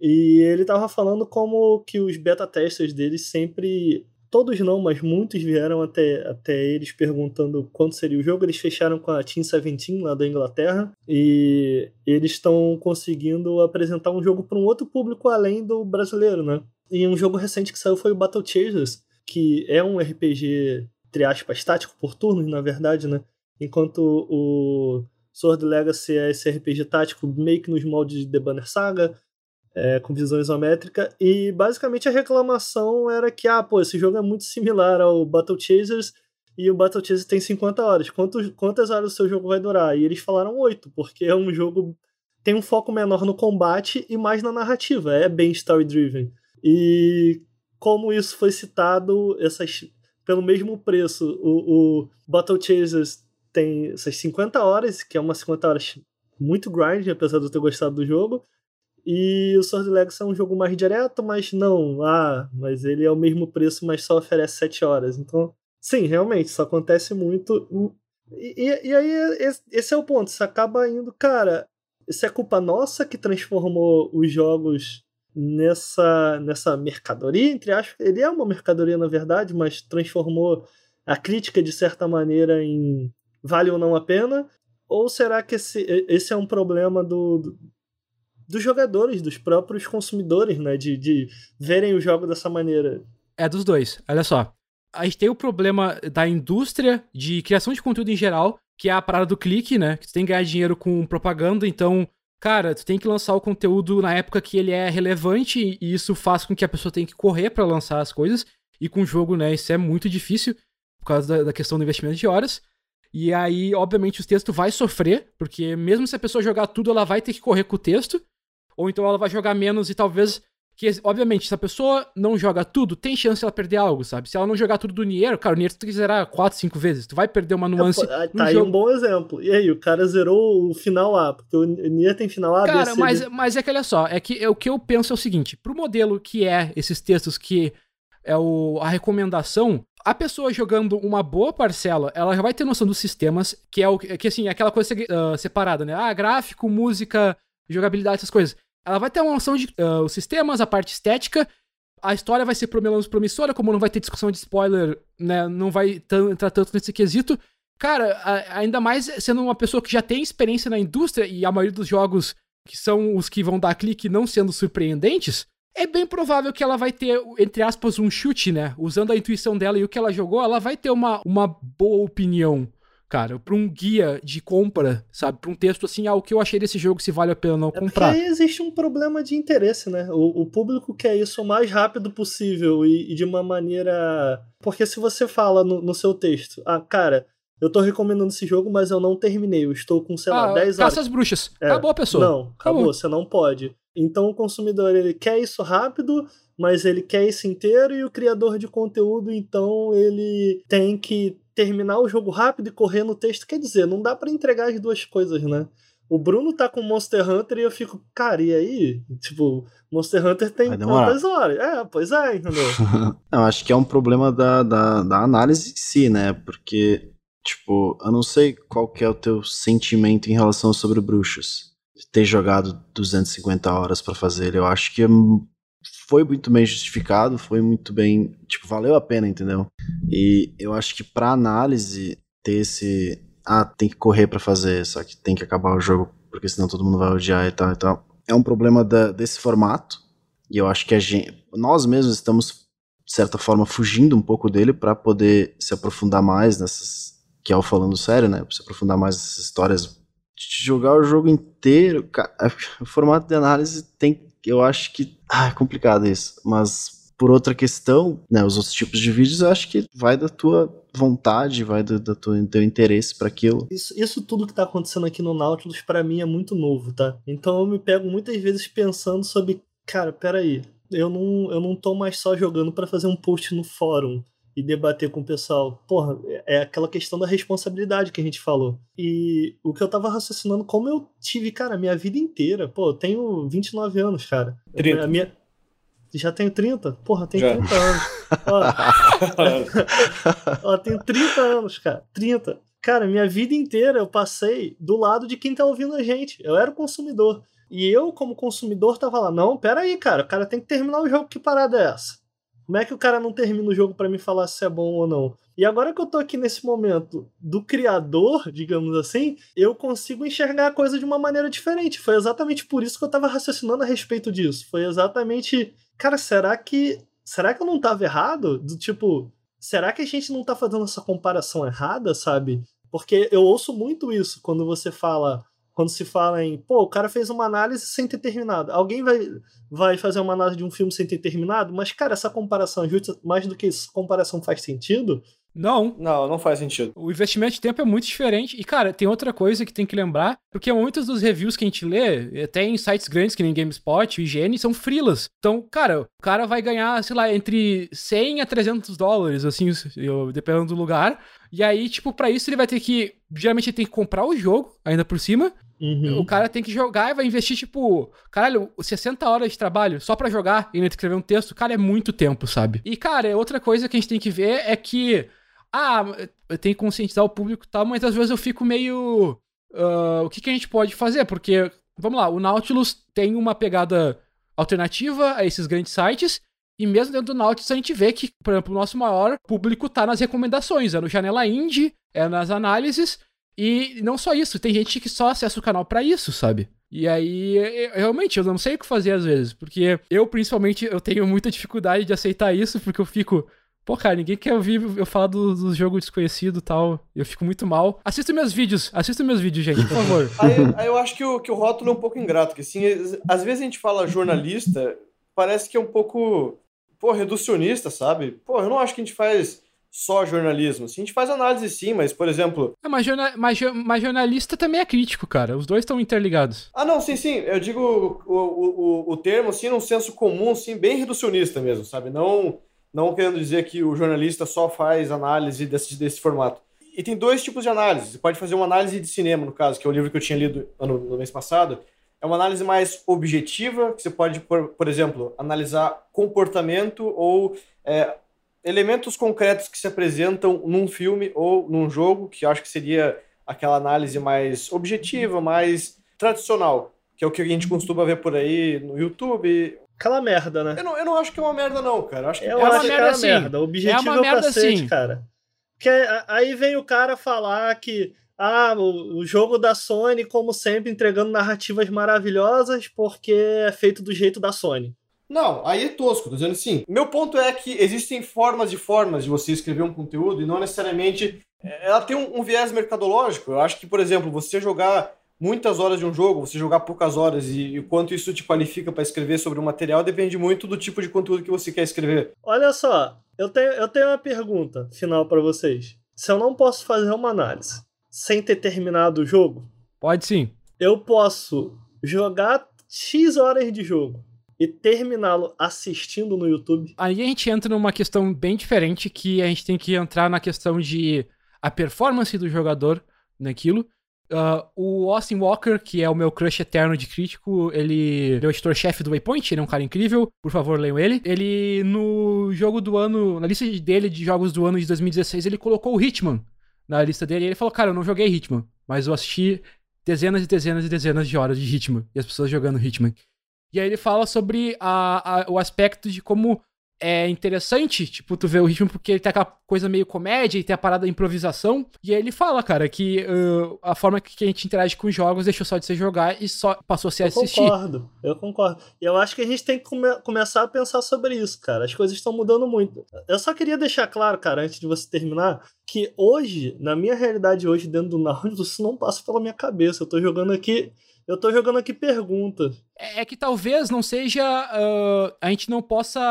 e ele tava falando como que os beta testers deles sempre. Todos não, mas muitos vieram até, até eles perguntando quanto seria o jogo. Eles fecharam com a Team 17 lá da Inglaterra e eles estão conseguindo apresentar um jogo para um outro público além do brasileiro, né? E um jogo recente que saiu foi o Battle Chasers, que é um RPG, entre aspas, tático por turnos, na verdade, né? Enquanto o Sword Legacy é esse RPG tático meio que nos moldes de The Banner Saga, é, com visão isométrica, e basicamente a reclamação era que, ah, pô, esse jogo é muito similar ao Battle Chasers, e o Battle Chasers tem 50 horas. Quantos, quantas horas o seu jogo vai durar? E eles falaram 8, porque é um jogo. tem um foco menor no combate e mais na narrativa, é bem story-driven. E como isso foi citado, essas, pelo mesmo preço, o, o Battle Chasers tem essas 50 horas, que é uma 50 horas muito grind, apesar de eu ter gostado do jogo, e o Sword Legacy é um jogo mais direto, mas não, ah, mas ele é o mesmo preço, mas só oferece 7 horas. Então, sim, realmente, isso acontece muito. E, e, aí, esse é o ponto, isso acaba indo, cara, isso é culpa nossa que transformou os jogos nessa, nessa mercadoria, entre aspas. Ele é uma mercadoria, na verdade, mas transformou a crítica, de certa maneira, em vale ou não a pena? Ou será que esse, esse é um problema do, dos jogadores, dos próprios consumidores, né? De, de verem o jogo dessa maneira. É dos dois. Olha só. A gente tem o problema da indústria de criação de conteúdo em geral, que é a parada do clique, né? Que tu tem que ganhar dinheiro com propaganda, então, cara, tu tem que lançar o conteúdo na época que ele é relevante, e isso faz com que a pessoa tenha que correr para lançar as coisas. E com o jogo, né, isso é muito difícil, por causa da, da questão do investimento de horas. E aí, obviamente, o texto vai sofrer, porque mesmo se a pessoa jogar tudo, ela vai ter que correr com o texto ou então ela vai jogar menos e talvez que, obviamente, se a pessoa não joga tudo, tem chance de ela perder algo, sabe? Se ela não jogar tudo do Nier, cara, o Nier tu tem que zerar 4, 5 vezes. Tu vai perder uma nuance. É, tá aí jogo. um bom exemplo. E aí, o cara zerou o final A, porque o Nier tem final A, Cara, B, C, mas, D. mas é que olha só, é que é, o que eu penso é o seguinte: pro modelo que é esses textos que é o, a recomendação, a pessoa jogando uma boa parcela, ela já vai ter noção dos sistemas, que é o que assim, é aquela coisa uh, separada, né? Ah, gráfico, música, jogabilidade, essas coisas. Ela vai ter uma noção de uh, os sistemas, a parte estética. A história vai ser menos promissora, como não vai ter discussão de spoiler, né? Não vai entrar tanto nesse quesito. Cara, ainda mais sendo uma pessoa que já tem experiência na indústria e a maioria dos jogos que são os que vão dar clique não sendo surpreendentes, é bem provável que ela vai ter, entre aspas, um chute, né? Usando a intuição dela e o que ela jogou, ela vai ter uma, uma boa opinião cara, pra um guia de compra, sabe? Pra um texto assim, ah, o que eu achei desse jogo, se vale a pena ou não é comprar. Aí existe um problema de interesse, né? O, o público quer isso o mais rápido possível e, e de uma maneira. Porque se você fala no, no, seu texto, ah, cara. Eu tô recomendando esse jogo, mas eu não terminei. Eu estou com, sei lá, ah, 10 horas. Caça as bruxas. É, acabou a pessoa. Não, acabou, acabou. Você não pode. Então o consumidor, ele quer isso rápido, mas ele quer isso inteiro e o criador de conteúdo, então ele tem que terminar o jogo rápido e correr no texto. Quer dizer, não dá para entregar as duas coisas, né? O Bruno tá com Monster Hunter e eu fico, cara, e aí? Tipo, Monster Hunter tem quantas horas? É, pois é, entendeu? eu acho que é um problema da, da, da análise em si, né? Porque, tipo, eu não sei qual que é o teu sentimento em relação sobre bruxos. Ter jogado 250 horas para fazer ele, eu acho que é foi muito bem justificado, foi muito bem, tipo, valeu a pena, entendeu? E eu acho que para análise ter esse ah, tem que correr para fazer, só que tem que acabar o jogo, porque senão todo mundo vai odiar e tal e tal. É um problema da, desse formato, e eu acho que a gente, nós mesmos estamos de certa forma fugindo um pouco dele para poder se aprofundar mais nessas que é o falando sério, né? Pra se aprofundar mais nessas histórias jogar o jogo inteiro, cara, o formato de análise tem eu acho que. Ah, é complicado isso. Mas por outra questão, né, os outros tipos de vídeos, eu acho que vai da tua vontade, vai do, do teu, teu interesse para aquilo. Isso, isso tudo que tá acontecendo aqui no Nautilus para mim é muito novo, tá? Então eu me pego muitas vezes pensando sobre, cara, peraí, eu não, eu não tô mais só jogando para fazer um post no fórum e debater com o pessoal. Porra, é aquela questão da responsabilidade que a gente falou. E o que eu tava raciocinando, como eu tive, cara, a minha vida inteira. Pô, eu tenho 29 anos, cara. 30. A minha... Já tenho 30? Porra, tenho Já. 30 anos. Ó, ó, tenho 30 anos, cara. 30. Cara, minha vida inteira eu passei do lado de quem tá ouvindo a gente. Eu era o consumidor. E eu, como consumidor, tava lá, não, pera aí, cara, o cara tem que terminar o jogo, que parada é essa? Como é que o cara não termina o jogo para me falar se é bom ou não? E agora que eu tô aqui nesse momento do criador, digamos assim, eu consigo enxergar a coisa de uma maneira diferente. Foi exatamente por isso que eu tava raciocinando a respeito disso. Foi exatamente, cara, será que será que eu não tava errado? Do tipo, será que a gente não tá fazendo essa comparação errada, sabe? Porque eu ouço muito isso quando você fala quando se fala em, pô, o cara fez uma análise sem ter terminado. Alguém vai, vai fazer uma análise de um filme sem ter terminado? Mas, cara, essa comparação é justa, mais do que essa comparação faz sentido? Não. Não, não faz sentido. O investimento de tempo é muito diferente. E, cara, tem outra coisa que tem que lembrar, porque muitos dos reviews que a gente lê, até em sites grandes que nem GameSpot, IGN, são freelas. Então, cara, o cara vai ganhar, sei lá, entre 100 a 300 dólares, assim, dependendo do lugar. E aí, tipo, para isso ele vai ter que. Geralmente ele tem que comprar o jogo, ainda por cima. Uhum. O cara tem que jogar e vai investir, tipo, caralho, 60 horas de trabalho só para jogar e ainda escrever um texto, cara, é muito tempo, sabe? E, cara, outra coisa que a gente tem que ver é que, ah, eu tenho que conscientizar o público e tal, mas às vezes eu fico meio. Uh, o que, que a gente pode fazer? Porque, vamos lá, o Nautilus tem uma pegada alternativa a esses grandes sites. E mesmo dentro do Nautilus a gente vê que, por exemplo, o nosso maior público tá nas recomendações, é no Janela Indie, é nas análises, e não só isso, tem gente que só acessa o canal para isso, sabe? E aí, eu, realmente, eu não sei o que fazer às vezes, porque eu, principalmente, eu tenho muita dificuldade de aceitar isso, porque eu fico, pô, cara, ninguém quer ouvir eu falar do, do jogo desconhecido e tal, eu fico muito mal. Assista meus vídeos, assista meus vídeos, gente, por favor. aí, aí, eu acho que o, que o rótulo é um pouco ingrato, que assim, às vezes a gente fala jornalista, parece que é um pouco, pô, reducionista, sabe? Pô, eu não acho que a gente faz só jornalismo. Assim, a gente faz análise sim, mas, por exemplo. É, mas, jorna mas, mas, jornalista também é crítico, cara. Os dois estão interligados. Ah, não, sim, sim. Eu digo o, o, o termo, assim, num senso comum, assim, bem reducionista mesmo, sabe? Não, não querendo dizer que o jornalista só faz análise desse, desse formato. E tem dois tipos de análise. Você pode fazer uma análise de cinema, no caso, que é o livro que eu tinha lido no, no mês passado. É uma análise mais objetiva, que você pode, por, por exemplo, analisar comportamento ou é, elementos concretos que se apresentam num filme ou num jogo, que eu acho que seria aquela análise mais objetiva, mais tradicional, que é o que a gente costuma ver por aí no YouTube. Aquela merda, né? Eu não, eu não acho que é uma merda, não, cara. Eu acho que eu é uma merda, sim. merda. Objetivo é uma merda, cacete, sim. cara. Porque aí vem o cara falar que ah, o, o jogo da Sony, como sempre, entregando narrativas maravilhosas porque é feito do jeito da Sony. Não, aí é tosco, tô dizendo assim. Meu ponto é que existem formas e formas de você escrever um conteúdo e não necessariamente é, ela tem um, um, viés mercadológico. Eu acho que, por exemplo, você jogar muitas horas de um jogo, você jogar poucas horas e, o quanto isso te qualifica para escrever sobre um material depende muito do tipo de conteúdo que você quer escrever. Olha só, eu tenho, eu tenho uma pergunta final para vocês. Se eu não posso fazer uma análise sem ter terminado o jogo? Pode sim. Eu posso jogar X horas de jogo e terminá-lo assistindo no YouTube. Aí a gente entra numa questão bem diferente que a gente tem que entrar na questão de a performance do jogador naquilo. Uh, o Austin Walker, que é o meu crush eterno de crítico, ele é o editor-chefe do Waypoint, ele é um cara incrível, por favor leiam ele. Ele, no jogo do ano, na lista dele de jogos do ano de 2016, ele colocou o Hitman na lista dele e ele falou: Cara, eu não joguei Hitman, mas eu assisti dezenas e dezenas e dezenas de horas de Hitman e as pessoas jogando Hitman. E aí ele fala sobre a, a, o aspecto de como é interessante, tipo, tu vê o ritmo porque ele tem aquela coisa meio comédia e tem a parada da improvisação. E aí ele fala, cara, que uh, a forma que a gente interage com os jogos deixou só de ser jogar e só passou a ser eu assistir. Eu concordo, eu concordo. E eu acho que a gente tem que come começar a pensar sobre isso, cara. As coisas estão mudando muito. Eu só queria deixar claro, cara, antes de você terminar, que hoje, na minha realidade hoje, dentro do Nautilus, isso não passa pela minha cabeça. Eu tô jogando aqui eu tô jogando aqui perguntas. É, é que talvez não seja. Uh, a gente não possa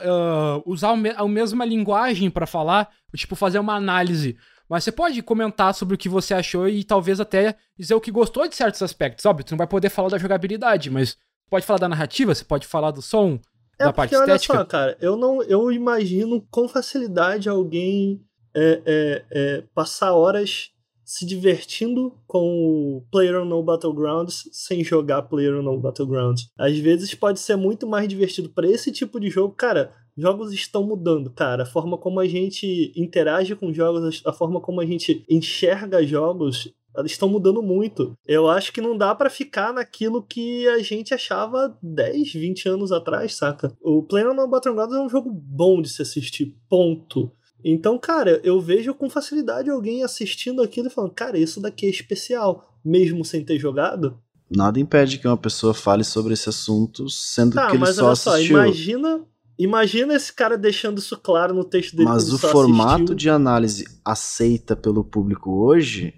uh, usar a mesma linguagem para falar, tipo, fazer uma análise. Mas você pode comentar sobre o que você achou e talvez até dizer o que gostou de certos aspectos. Óbvio, tu não vai poder falar da jogabilidade, mas pode falar da narrativa, você pode falar do som, é da parte estética. Olha só, cara, eu não, eu imagino com facilidade alguém é, é, é, passar horas se divertindo com o PlayerUnknown Battlegrounds sem jogar PlayerUnknown Battlegrounds. Às vezes pode ser muito mais divertido para esse tipo de jogo. Cara, jogos estão mudando, cara. A forma como a gente interage com jogos, a forma como a gente enxerga jogos elas estão mudando muito. Eu acho que não dá para ficar naquilo que a gente achava 10, 20 anos atrás, saca? O PlayerUnknown Battlegrounds é um jogo bom de se assistir, ponto. Então, cara, eu vejo com facilidade alguém assistindo aquilo e falando, cara, isso daqui é especial, mesmo sem ter jogado. Nada impede que uma pessoa fale sobre esse assunto, sendo tá, que ele mas só olha assistiu. Só, imagina, imagina esse cara deixando isso claro no texto dele. Mas o formato assistiu. de análise aceita pelo público hoje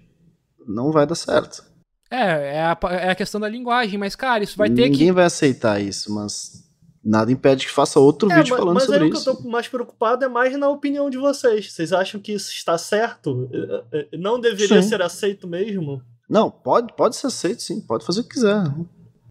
não vai dar certo. É, é a, é a questão da linguagem, mas, cara, isso vai Ninguém ter que. Ninguém vai aceitar isso, mas nada impede que faça outro é, vídeo mas, falando mas sobre isso. Mas o que eu tô mais preocupado é mais na opinião de vocês. Vocês acham que isso está certo? É, é, não deveria sim. ser aceito mesmo? Não, pode, pode ser aceito sim, pode fazer o que quiser.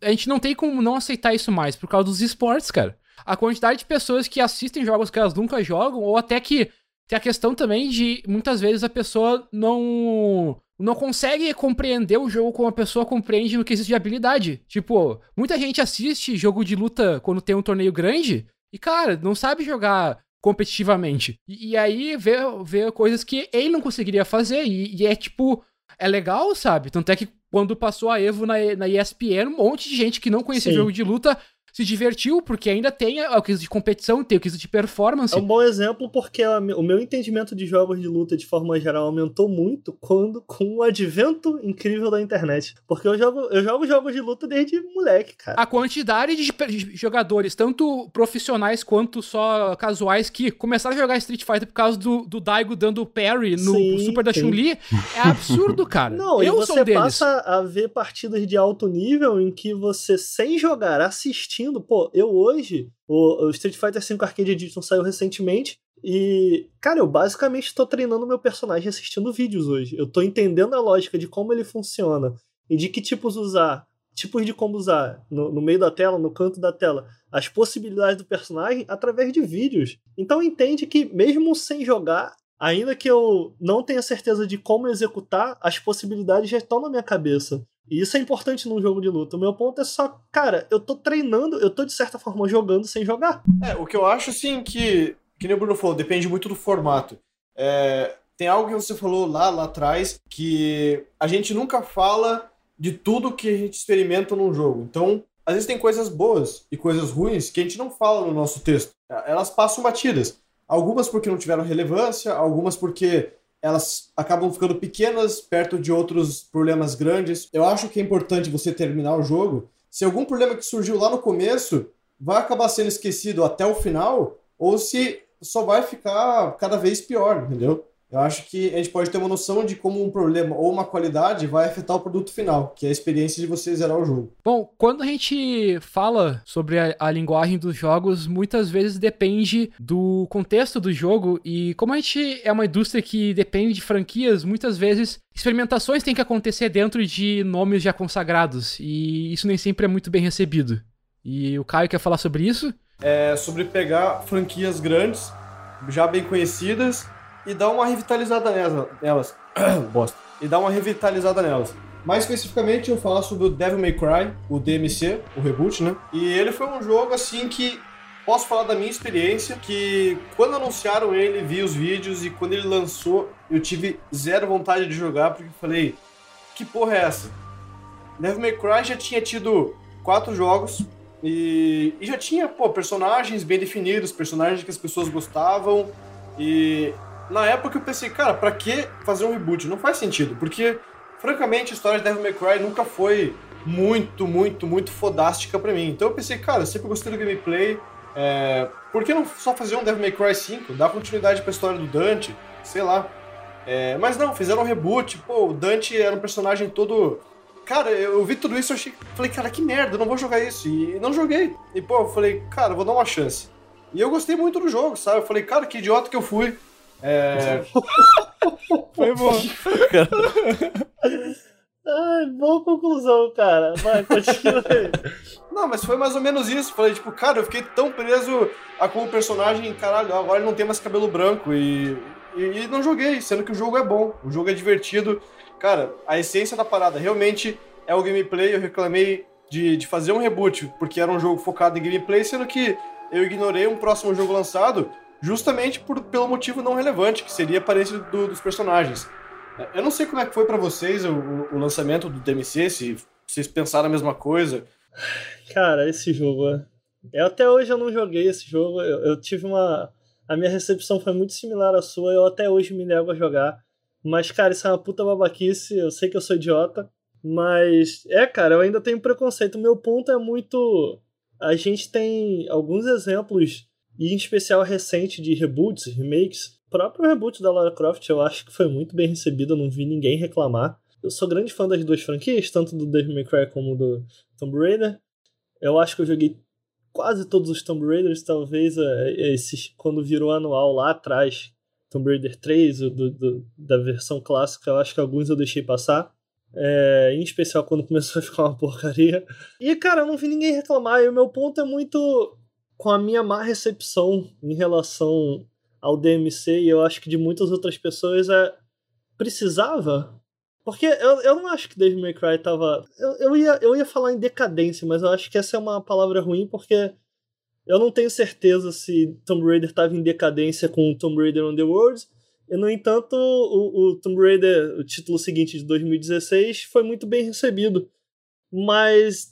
A gente não tem como não aceitar isso mais por causa dos esportes, cara. A quantidade de pessoas que assistem jogos que elas nunca jogam, ou até que tem a questão também de muitas vezes a pessoa não não consegue compreender o jogo como a pessoa compreende no quesito de habilidade. Tipo, muita gente assiste jogo de luta quando tem um torneio grande e, cara, não sabe jogar competitivamente. E, e aí vê, vê coisas que ele não conseguiria fazer. E, e, é tipo, é legal, sabe? Tanto é que quando passou a Evo na, na ESPN, um monte de gente que não conhecia Sim. jogo de luta se divertiu, porque ainda tem o quesito de competição, tem o quesito de performance. É um bom exemplo porque o meu entendimento de jogos de luta de forma geral aumentou muito quando com o advento incrível da internet. Porque eu jogo, eu jogo jogos de luta desde moleque, cara. A quantidade de jogadores, tanto profissionais quanto só casuais, que começaram a jogar Street Fighter por causa do, do Daigo dando parry no sim, Super da Chun-Li, é absurdo, cara. Não, eu e você passa a ver partidas de alto nível em que você, sem jogar, assistir pô, eu hoje, o, o Street Fighter V Arcade Edition saiu recentemente, E, cara, eu basicamente estou treinando meu personagem assistindo vídeos hoje. Eu estou entendendo a lógica de como ele funciona e de que tipos usar, tipos de como usar no, no meio da tela, no canto da tela, as possibilidades do personagem através de vídeos. Então entende que mesmo sem jogar, ainda que eu não tenha certeza de como executar, as possibilidades já estão na minha cabeça. E isso é importante num jogo de luta. O meu ponto é só, cara, eu tô treinando, eu tô de certa forma jogando sem jogar. É, o que eu acho, assim, que, que nem o Bruno falou, depende muito do formato. É, tem algo que você falou lá, lá atrás, que a gente nunca fala de tudo que a gente experimenta num jogo. Então, às vezes tem coisas boas e coisas ruins que a gente não fala no nosso texto. Elas passam batidas. Algumas porque não tiveram relevância, algumas porque elas acabam ficando pequenas perto de outros problemas grandes. Eu acho que é importante você terminar o jogo. Se algum problema que surgiu lá no começo vai acabar sendo esquecido até o final, ou se só vai ficar cada vez pior, entendeu? Eu acho que a gente pode ter uma noção de como um problema ou uma qualidade vai afetar o produto final, que é a experiência de você zerar o jogo. Bom, quando a gente fala sobre a, a, linguagem dos jogos, muitas vezes depende do contexto do jogo e como a gente é uma indústria que depende de franquias, muitas vezes experimentações têm que acontecer dentro de nomes já consagrados e isso nem sempre é muito bem recebido. E o Caio quer falar sobre isso? É sobre pegar franquias grandes, já bem conhecidas e dar uma revitalizada nelas. Bosta. E dar uma revitalizada nelas. Mais especificamente, eu falar sobre o Devil May Cry, o DMC, o reboot, né? E ele foi um jogo assim que posso falar da minha experiência que quando anunciaram ele, vi os vídeos e quando ele lançou, eu tive zero vontade de jogar porque falei, que porra é essa? Devil May Cry já tinha tido quatro jogos e, e já tinha, pô, personagens bem definidos, personagens que as pessoas gostavam e na época eu pensei, cara, pra que fazer um reboot? Não faz sentido, porque, francamente, a história de Devil May Cry nunca foi muito, muito, muito fodástica para mim. Então eu pensei, cara, eu sempre gostei do gameplay, é... por que não só fazer um Devil May Cry 5? Dar continuidade pra história do Dante, sei lá. É... Mas não, fizeram um reboot, pô, o Dante era um personagem todo... Cara, eu vi tudo isso e achei... Falei, cara, que merda, eu não vou jogar isso. E não joguei. E, pô, eu falei, cara, vou dar uma chance. E eu gostei muito do jogo, sabe? Eu falei, cara, que idiota que eu fui. É... Foi bom. Ai, boa conclusão, cara. Vai, continua aí. Não, mas foi mais ou menos isso. Falei, tipo, cara, eu fiquei tão preso a como personagem, caralho, agora ele não tem mais cabelo branco e, e, e, não joguei, sendo que o jogo é bom, o jogo é divertido. Cara, a essência da parada realmente é o gameplay. Eu reclamei de, de fazer um reboot porque era um jogo focado em gameplay, sendo que eu ignorei um próximo jogo lançado justamente por, pelo motivo não relevante, que seria a aparência do, dos personagens. É, eu não sei como é que foi para vocês o, o, lançamento do DMC, se vocês pensaram a mesma coisa. Cara, esse jogo. É, eu até hoje eu não joguei esse jogo. Eu, eu, tive uma. A minha recepção foi muito similar à sua. Eu até hoje me nego a jogar. Mas, cara, isso é uma puta babaquice. Eu sei que eu sou idiota. Mas, é, cara, eu ainda tenho preconceito. O meu ponto é muito. A gente tem alguns exemplos e em especial recente de reboots, remakes. O próprio reboot da Lara Croft eu acho que foi muito bem recebido, não vi ninguém reclamar. Eu sou grande fã das duas franquias, tanto do Devil May Cry como do Tomb Raider. Eu acho que eu joguei quase todos os Tomb Raiders, talvez é, esses quando virou anual lá atrás, Tomb Raider 3, do, do, da versão clássica, eu acho que alguns eu deixei passar. É, em especial quando começou a ficar uma porcaria. E, cara, eu não vi ninguém reclamar. E o meu ponto é muito com a minha má recepção em relação ao DMC e eu acho que de muitas outras pessoas é precisava? Porque eu, eu não acho que Dave May Cry tava eu, eu, ia, eu ia falar em decadência mas eu acho que essa é uma palavra ruim porque eu não tenho certeza se Tomb Raider estava em decadência com Tomb Raider on the World e no entanto o, o Tomb Raider o título seguinte de 2016 foi muito bem recebido. Mas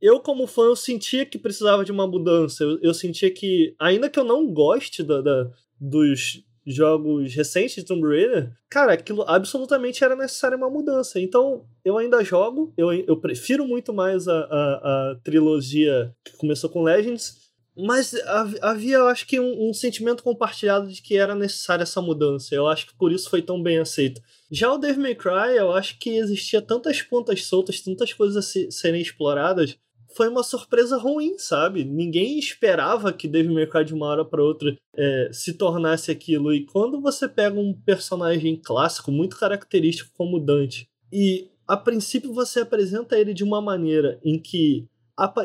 eu, como fã, eu sentia que precisava de uma mudança. Eu, eu sentia que, ainda que eu não goste da, da, dos jogos recentes de Tomb Raider, cara, aquilo absolutamente era necessário uma mudança. Então, eu ainda jogo, eu, eu prefiro muito mais a, a, a trilogia que começou com Legends, mas havia, eu acho que, um, um, sentimento compartilhado de que era necessária essa mudança. Eu acho que por isso foi tão bem aceito. Já o Devil May Cry, eu acho que existia tantas pontas soltas, tantas coisas a se, serem exploradas, foi uma surpresa ruim, sabe? Ninguém esperava que Devil May Cry de uma hora para outra é, se tornasse aquilo. E quando você pega um personagem clássico, muito característico como Dante, e a princípio você apresenta ele de uma maneira em que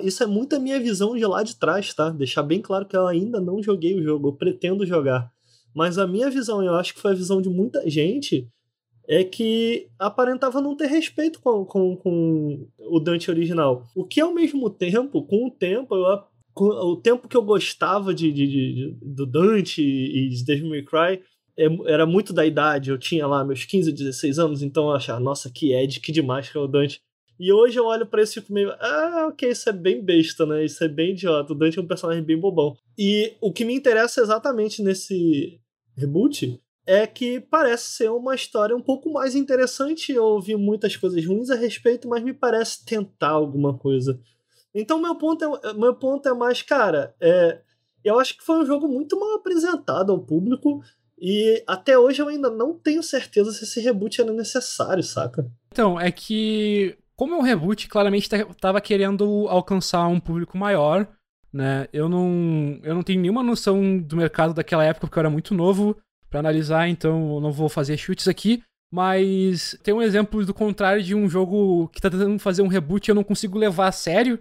isso é muito a minha visão de lá de trás, tá? Deixar bem claro que eu ainda não joguei o jogo, eu pretendo jogar. Mas a minha visão, eu acho que foi a visão de muita gente, é que aparentava não ter respeito com, com, com o Dante original. O que ao mesmo tempo, com o tempo, eu, com o tempo que eu gostava de, de, de do Dante e de Devil May Cry, é, era muito da idade, eu tinha lá meus 15, 16 anos, então eu achava, nossa, que Ed, que demais que é o Dante. E hoje eu olho pra isso e fico meio, ah, ok, isso é bem besta, né? Isso é bem idiota. O Dante é um personagem bem bobão. E o que me interessa exatamente nesse reboot é que parece ser uma história um pouco mais interessante. Eu ouvi muitas coisas ruins a respeito, mas me parece tentar alguma coisa. Então meu ponto é, meu ponto é mais, cara, é, eu acho que foi um jogo muito mal apresentado ao público e até hoje eu ainda não tenho certeza se esse reboot era necessário, saca? Então, é que como é um reboot, claramente tava querendo alcançar um público maior, né? Eu não, eu não tenho nenhuma noção do mercado daquela época porque eu era muito novo para analisar, então eu não vou fazer chutes aqui. Mas tem um exemplo do contrário de um jogo que tá tentando fazer um reboot e eu não consigo levar a sério,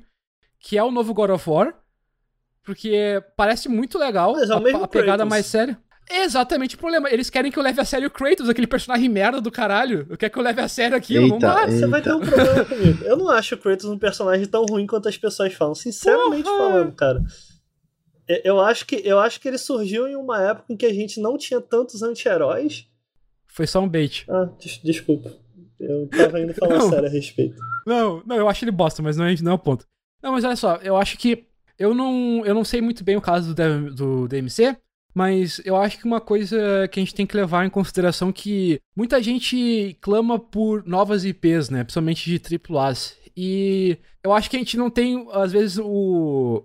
que é o novo God of War. Porque parece muito legal é a, a pegada mais séria. É exatamente o problema. Eles querem que eu leve a sério o Kratos, aquele personagem merda do caralho. Eu quero que eu leve a sério aquilo. Eita, Vamos lá. Você vai ter um problema comigo. Eu não acho o Kratos um personagem tão ruim quanto as pessoas falam. Sinceramente Porra. falando, cara. É, eu acho, que, eu acho que ele surgiu em uma época em que a gente não tinha tantos anti-heróis. Foi só um bait. Ah, des desculpa. Eu tava indo falar não, sério a respeito. Não, não, eu acho ele bosta, mas não é, não é o ponto. Não, mas olha só, eu acho que. Eu não, eu não sei muito bem o caso do, do DMC, mas eu acho que uma coisa que a gente tem que levar em consideração é que muita gente clama por novas IPs, né? Principalmente de AAAs. E eu acho que a gente não tem, às vezes, o,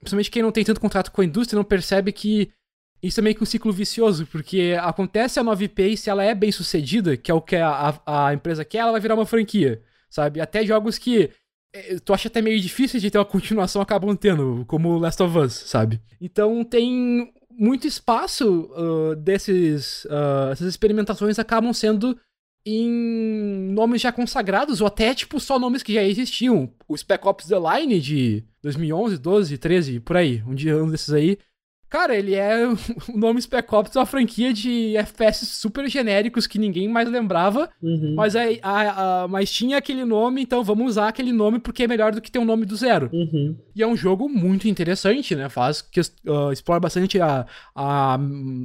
principalmente quem não tem tanto contrato com a indústria, não percebe que isso é meio que um ciclo vicioso, porque acontece a nova IP e se ela é bem sucedida, que é o que a, a empresa quer, ela vai virar uma franquia, sabe? Até jogos que é, tu acha até meio difícil de ter uma continuação acabam tendo, como Last of Us, sabe? Então tem muito espaço uh, desses. Uh, essas experimentações acabam sendo em nomes já consagrados, ou até, tipo, só nomes que já existiam. O Spec Ops The Line de 2011, 12, 13, por aí, um dia um desses aí. Cara, ele é o nome Spec Ops uma franquia de FPS super genéricos que ninguém mais lembrava, uhum. mas, a, a, a, mas tinha aquele nome, então vamos usar aquele nome porque é melhor do que ter um nome do zero. Uhum. E é um jogo muito interessante, né? Faz que uh, explora bastante a, a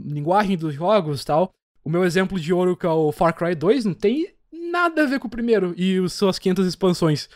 linguagem dos jogos e tal. O meu exemplo de ouro, que é o Far Cry 2, não tem nada a ver com o primeiro e os suas 500 expansões.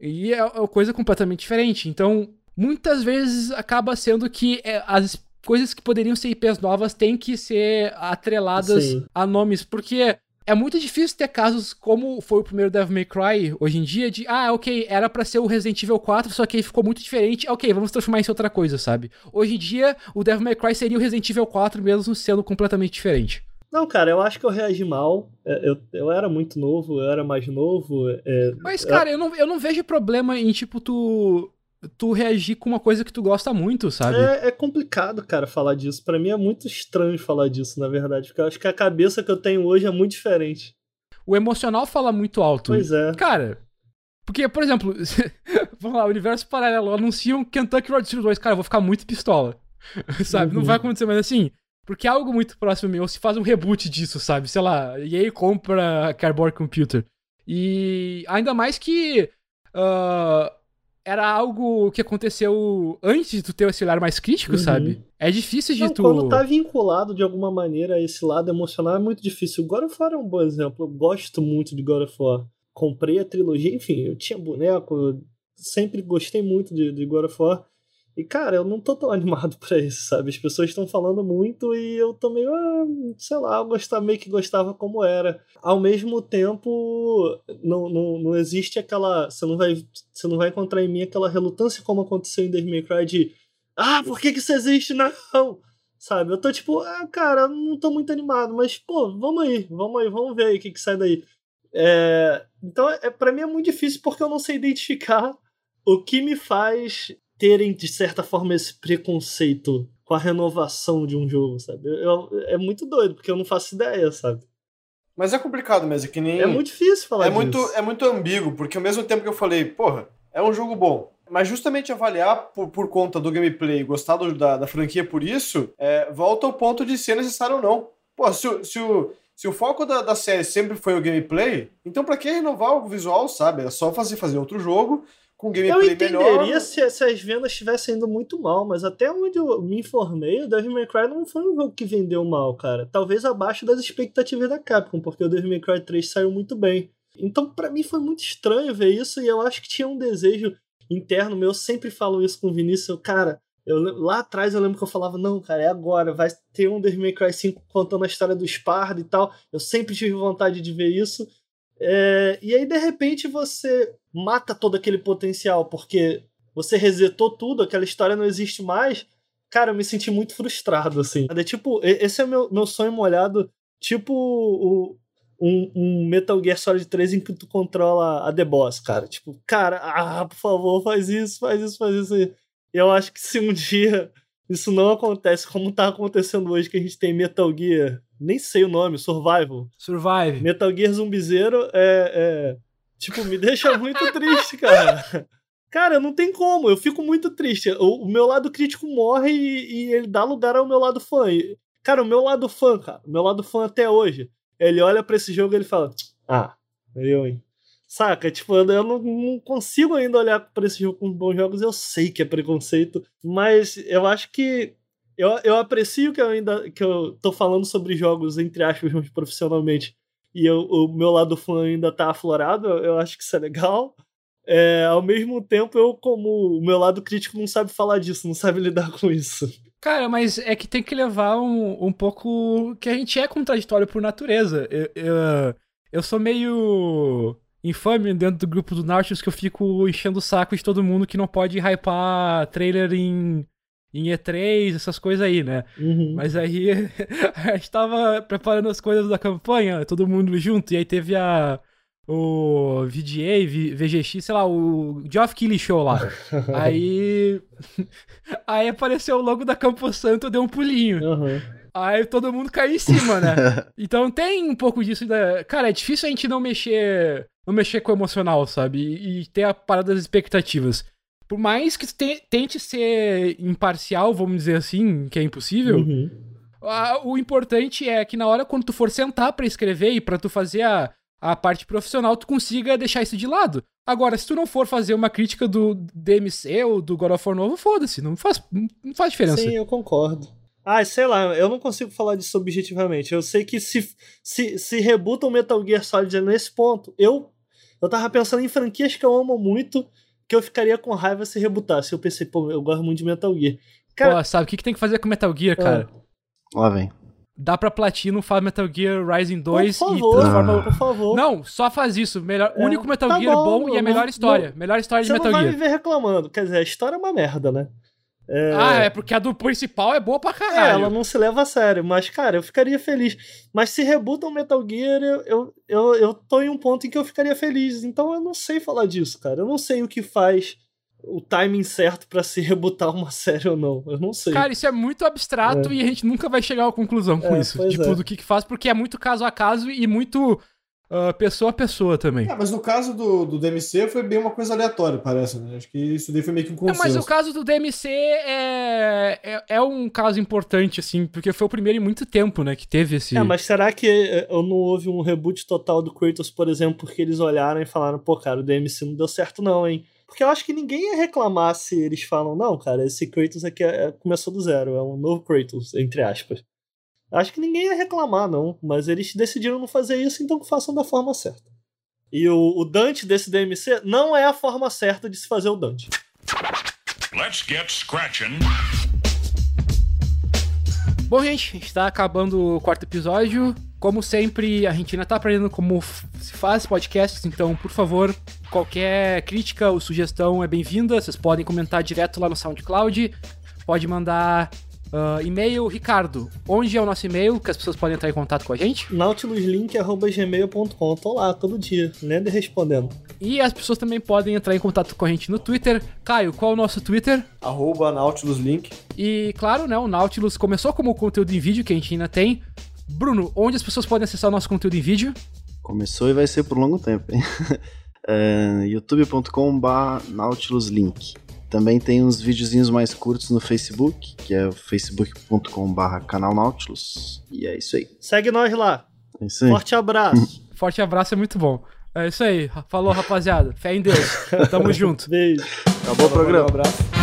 E é uma coisa completamente diferente. Então, muitas vezes acaba sendo que é, as coisas que poderiam ser IPs novas têm que ser atreladas Sim. a nomes, porque é muito difícil ter casos como foi o primeiro Devil May Cry hoje em dia, de, ah, ok, era para ser o Resident Evil 4, só que aí ficou muito diferente, ok, vamos transformar isso em outra coisa, sabe? Hoje em dia, o Devil May Cry seria o Resident Evil 4 mesmo sendo completamente diferente. Não, cara, eu acho que eu reagi mal. É, eu, eu era muito novo, eu era mais novo. É, Mas, cara, eu, não, eu não vejo problema em, tipo, tu. Tu reagir com uma coisa que tu gosta muito, sabe? É, é complicado, cara, falar disso. para mim é muito estranho falar disso, na verdade. Porque eu acho que a cabeça que eu tenho hoje é muito diferente. O emocional fala muito alto. Pois é. Cara, porque, por exemplo, vamos lá, o universo paralelo anuncia um Kentucky Road Zero 2, cara, eu vou ficar muito pistola. sabe? Uhum. Não vai acontecer, mas assim, porque é algo muito próximo meu. Se faz um reboot disso, sabe? Sei lá, e aí compra Cardboard Computer. E ainda mais que uh, era algo que aconteceu antes de tu ter esse olhar mais crítico, uhum. sabe? É difícil de Não, tu. Quando tá vinculado de alguma maneira a esse lado emocional é muito difícil. God of War é um bom exemplo. Eu gosto muito de God of War. Comprei a trilogia, enfim, eu tinha boneco, sempre gostei muito de, de God of War. E, cara, eu não tô tão animado pra isso, sabe? As pessoas estão falando muito e eu tô meio, ah, sei lá, eu gostava, meio que gostava como era. Ao mesmo tempo, não, não, não existe aquela. Você não, vai, você não vai encontrar em mim aquela relutância como aconteceu em Devil May Cry de, ah, por que, que isso existe? Não! Sabe? Eu tô tipo, ah, cara, não tô muito animado, mas, pô, vamos aí, vamos aí, vamos ver aí o que, que sai daí. É, então, é, para mim é muito difícil porque eu não sei identificar o que me faz terem, de certa forma, esse preconceito com a renovação de um jogo, sabe? Eu, é muito doido, porque eu não faço ideia, sabe? Mas é complicado mesmo, que nem. É muito difícil falar é disso. muito É muito ambíguo, porque ao mesmo tempo que eu falei, porra, é um jogo bom. Mas justamente avaliar por, por conta do gameplay, gostar do, da, da franquia por isso, é, volta ao ponto de ser necessário ou não. Pô, se, o- se, o, se o foco da, da série sempre foi o gameplay, então pra que renovar o visual, sabe? É só fazer, fazer outro jogo com Eu gameplay entenderia melhor. se, se as vendas estivessem indo muito mal, mas até onde eu me informei, o Devil May Cry não foi um jogo que vendeu mal, cara. Talvez abaixo das expectativas da Capcom, porque o Devil May Cry 3 saiu muito bem. Então, pra mim, foi muito estranho ver isso, e eu acho que tinha um desejo interno meu. Eu sempre falo isso com o Vinícius, eu, cara. Eu, lá atrás eu lembro que eu falava, não, cara, é agora, vai ter um Devil May Cry 5 contando a história do Sparda e tal. Eu sempre tive vontade de ver isso. É, e aí, de repente, você mata todo aquele potencial, porque você resetou tudo, aquela história não existe mais. Cara, eu me senti muito frustrado, assim. É tipo, esse é o meu, meu sonho molhado, tipo o, um, um Metal Gear Solid 3 em que tu controla a The Boss, cara. Tipo, cara, ah, por favor, faz isso, faz isso, faz isso. Eu acho que se um dia isso não acontece, como tá acontecendo hoje, que a gente tem Metal Gear, nem sei o nome, Survival. Survive. Metal Gear Zumbizeiro é, é. Tipo, me deixa muito triste, cara. Cara, não tem como, eu fico muito triste. O, o meu lado crítico morre e, e ele dá lugar ao meu lado fã. E, cara, o meu lado fã, cara, o meu lado fã até hoje, ele olha pra esse jogo e ele fala: Ah, eu, hein. Saca? Tipo, eu não, não consigo ainda olhar pra esse jogo com bons jogos. Eu sei que é preconceito, mas eu acho que eu, eu aprecio que eu ainda que eu tô falando sobre jogos, entre aspas, profissionalmente, e eu- o meu lado fã ainda tá aflorado, eu acho que isso é legal. É, ao mesmo tempo, eu, como o meu lado crítico, não sabe falar disso, não sabe lidar com isso. Cara, mas é que tem que levar um, um pouco. que a gente é contraditório por natureza. Eu, eu, eu sou meio infame dentro do grupo do Nautilus que eu fico enchendo o saco de todo mundo que não pode hypar trailer em, em E3, essas coisas aí, né? Uhum. Mas aí a gente tava preparando as coisas da campanha, todo mundo junto, e aí teve a. O VGA, VGX, sei lá, o Geoff Keighley Show lá. aí. Aí apareceu o logo da Campo Santo, eu dei um pulinho. Uhum. Aí todo mundo caiu em cima, né? Então tem um pouco disso da. Cara, é difícil a gente não mexer. Não mexer com o emocional, sabe? E, e ter a parada das expectativas. Por mais que te- tente ser imparcial, vamos dizer assim, que é impossível, Uhum. ah, o importante é que na hora quando tu for sentar pra escrever e pra tu fazer a, a parte profissional, tu consiga deixar isso de lado. Agora, se tu não for fazer uma crítica do DMC ou do God of War novo, foda-se, não faz, não faz diferença. Sim, eu concordo. Ah, sei lá, eu não consigo falar disso objetivamente. Eu sei que se, se, se rebuta o Metal Gear Solid nesse ponto, eu, eu tava pensando em franquias que eu amo muito, que eu ficaria com raiva se rebutasse. Eu pensei, pô, eu gosto muito de Metal Gear. Cara, Pô, sabe o que, que tem que fazer com Metal Gear, cara? Lá vem. Dá pra Platino, faz Metal Gear Rising 2 por e favor, transforma. por favor. Não, só faz isso. Melhor, É, único Metal tá Gear bom, bom, e a não- melhor história. Melhor história de Você Metal não vai Gear. me ver reclamando. Quer dizer, a história é uma merda, né? É, Ah, é porque a do principal é boa pra é, caralho. ela não se leva a sério, mas, cara, eu ficaria feliz. Mas se rebutam Metal Gear, eu, eu, eu, eu tô em um ponto em que eu ficaria feliz. Então eu não sei falar disso, cara. Eu não sei o que faz o timing certo pra se rebutar uma série ou não. Eu não sei. Cara, isso é muito abstrato e a gente nunca vai chegar a uma conclusão com É, isso. Tipo, é. do que que faz, porque é muito caso a caso e muito ah, pessoa a pessoa também. Ah, mas no caso do, do DMC foi bem uma coisa aleatória, parece, né? Acho que isso daí foi meio que um É, consenso. mas o caso do DMC é, é, é um caso importante, assim, porque foi o primeiro em muito tempo, né, que teve esse... É, mas será que eh, eu não houve um reboot total do Kratos, por exemplo, porque eles olharam e falaram, pô, cara, o DMC não deu certo não, hein? Porque eu acho que ninguém ia reclamar se eles falam, não, cara, esse Kratos aqui é- é- começou do zero, é um novo Kratos, entre aspas. Acho que ninguém ia reclamar, não, mas eles decidiram não fazer isso, então que façam da forma certa. E o, o Dante desse DMC não é a forma certa de se fazer o Dante. Let's get scratching. Bom, gente, a gente tá acabando o quarto episódio. Como sempre, a gente ainda tá aprendendo como se faz podcasts, então, por favor, qualquer crítica ou sugestão é bem-vinda. Vocês podem comentar direto lá no SoundCloud. Pode mandar Uh, e-mail, Ricardo. Onde é o nosso e-mail que as pessoas podem entrar em contato com a gente? nautiluslink.gmail.com. Tô lá todo dia, lendo e respondendo. E as pessoas também podem entrar em contato com a gente no Twitter. Caio, qual é o nosso Twitter? Arroba NautilusLink. E claro, né, o Nautilus começou como conteúdo em vídeo, que a gente ainda tem. Bruno, onde as pessoas podem acessar o nosso conteúdo em vídeo? Começou e vai ser por longo tempo, hein? é, youtube.com.br nautiluslink. Também tem uns videozinhos mais curtos no Facebook, que é facebook.com.br canal Nautilus. E é isso aí. Segue nós lá. É isso aí. Forte abraço. Forte abraço, é muito bom. É isso aí. Falou, rapaziada. Fé em Deus. Tamo junto. Beijo. Acabou o programa. Um abraço.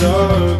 Pearl. A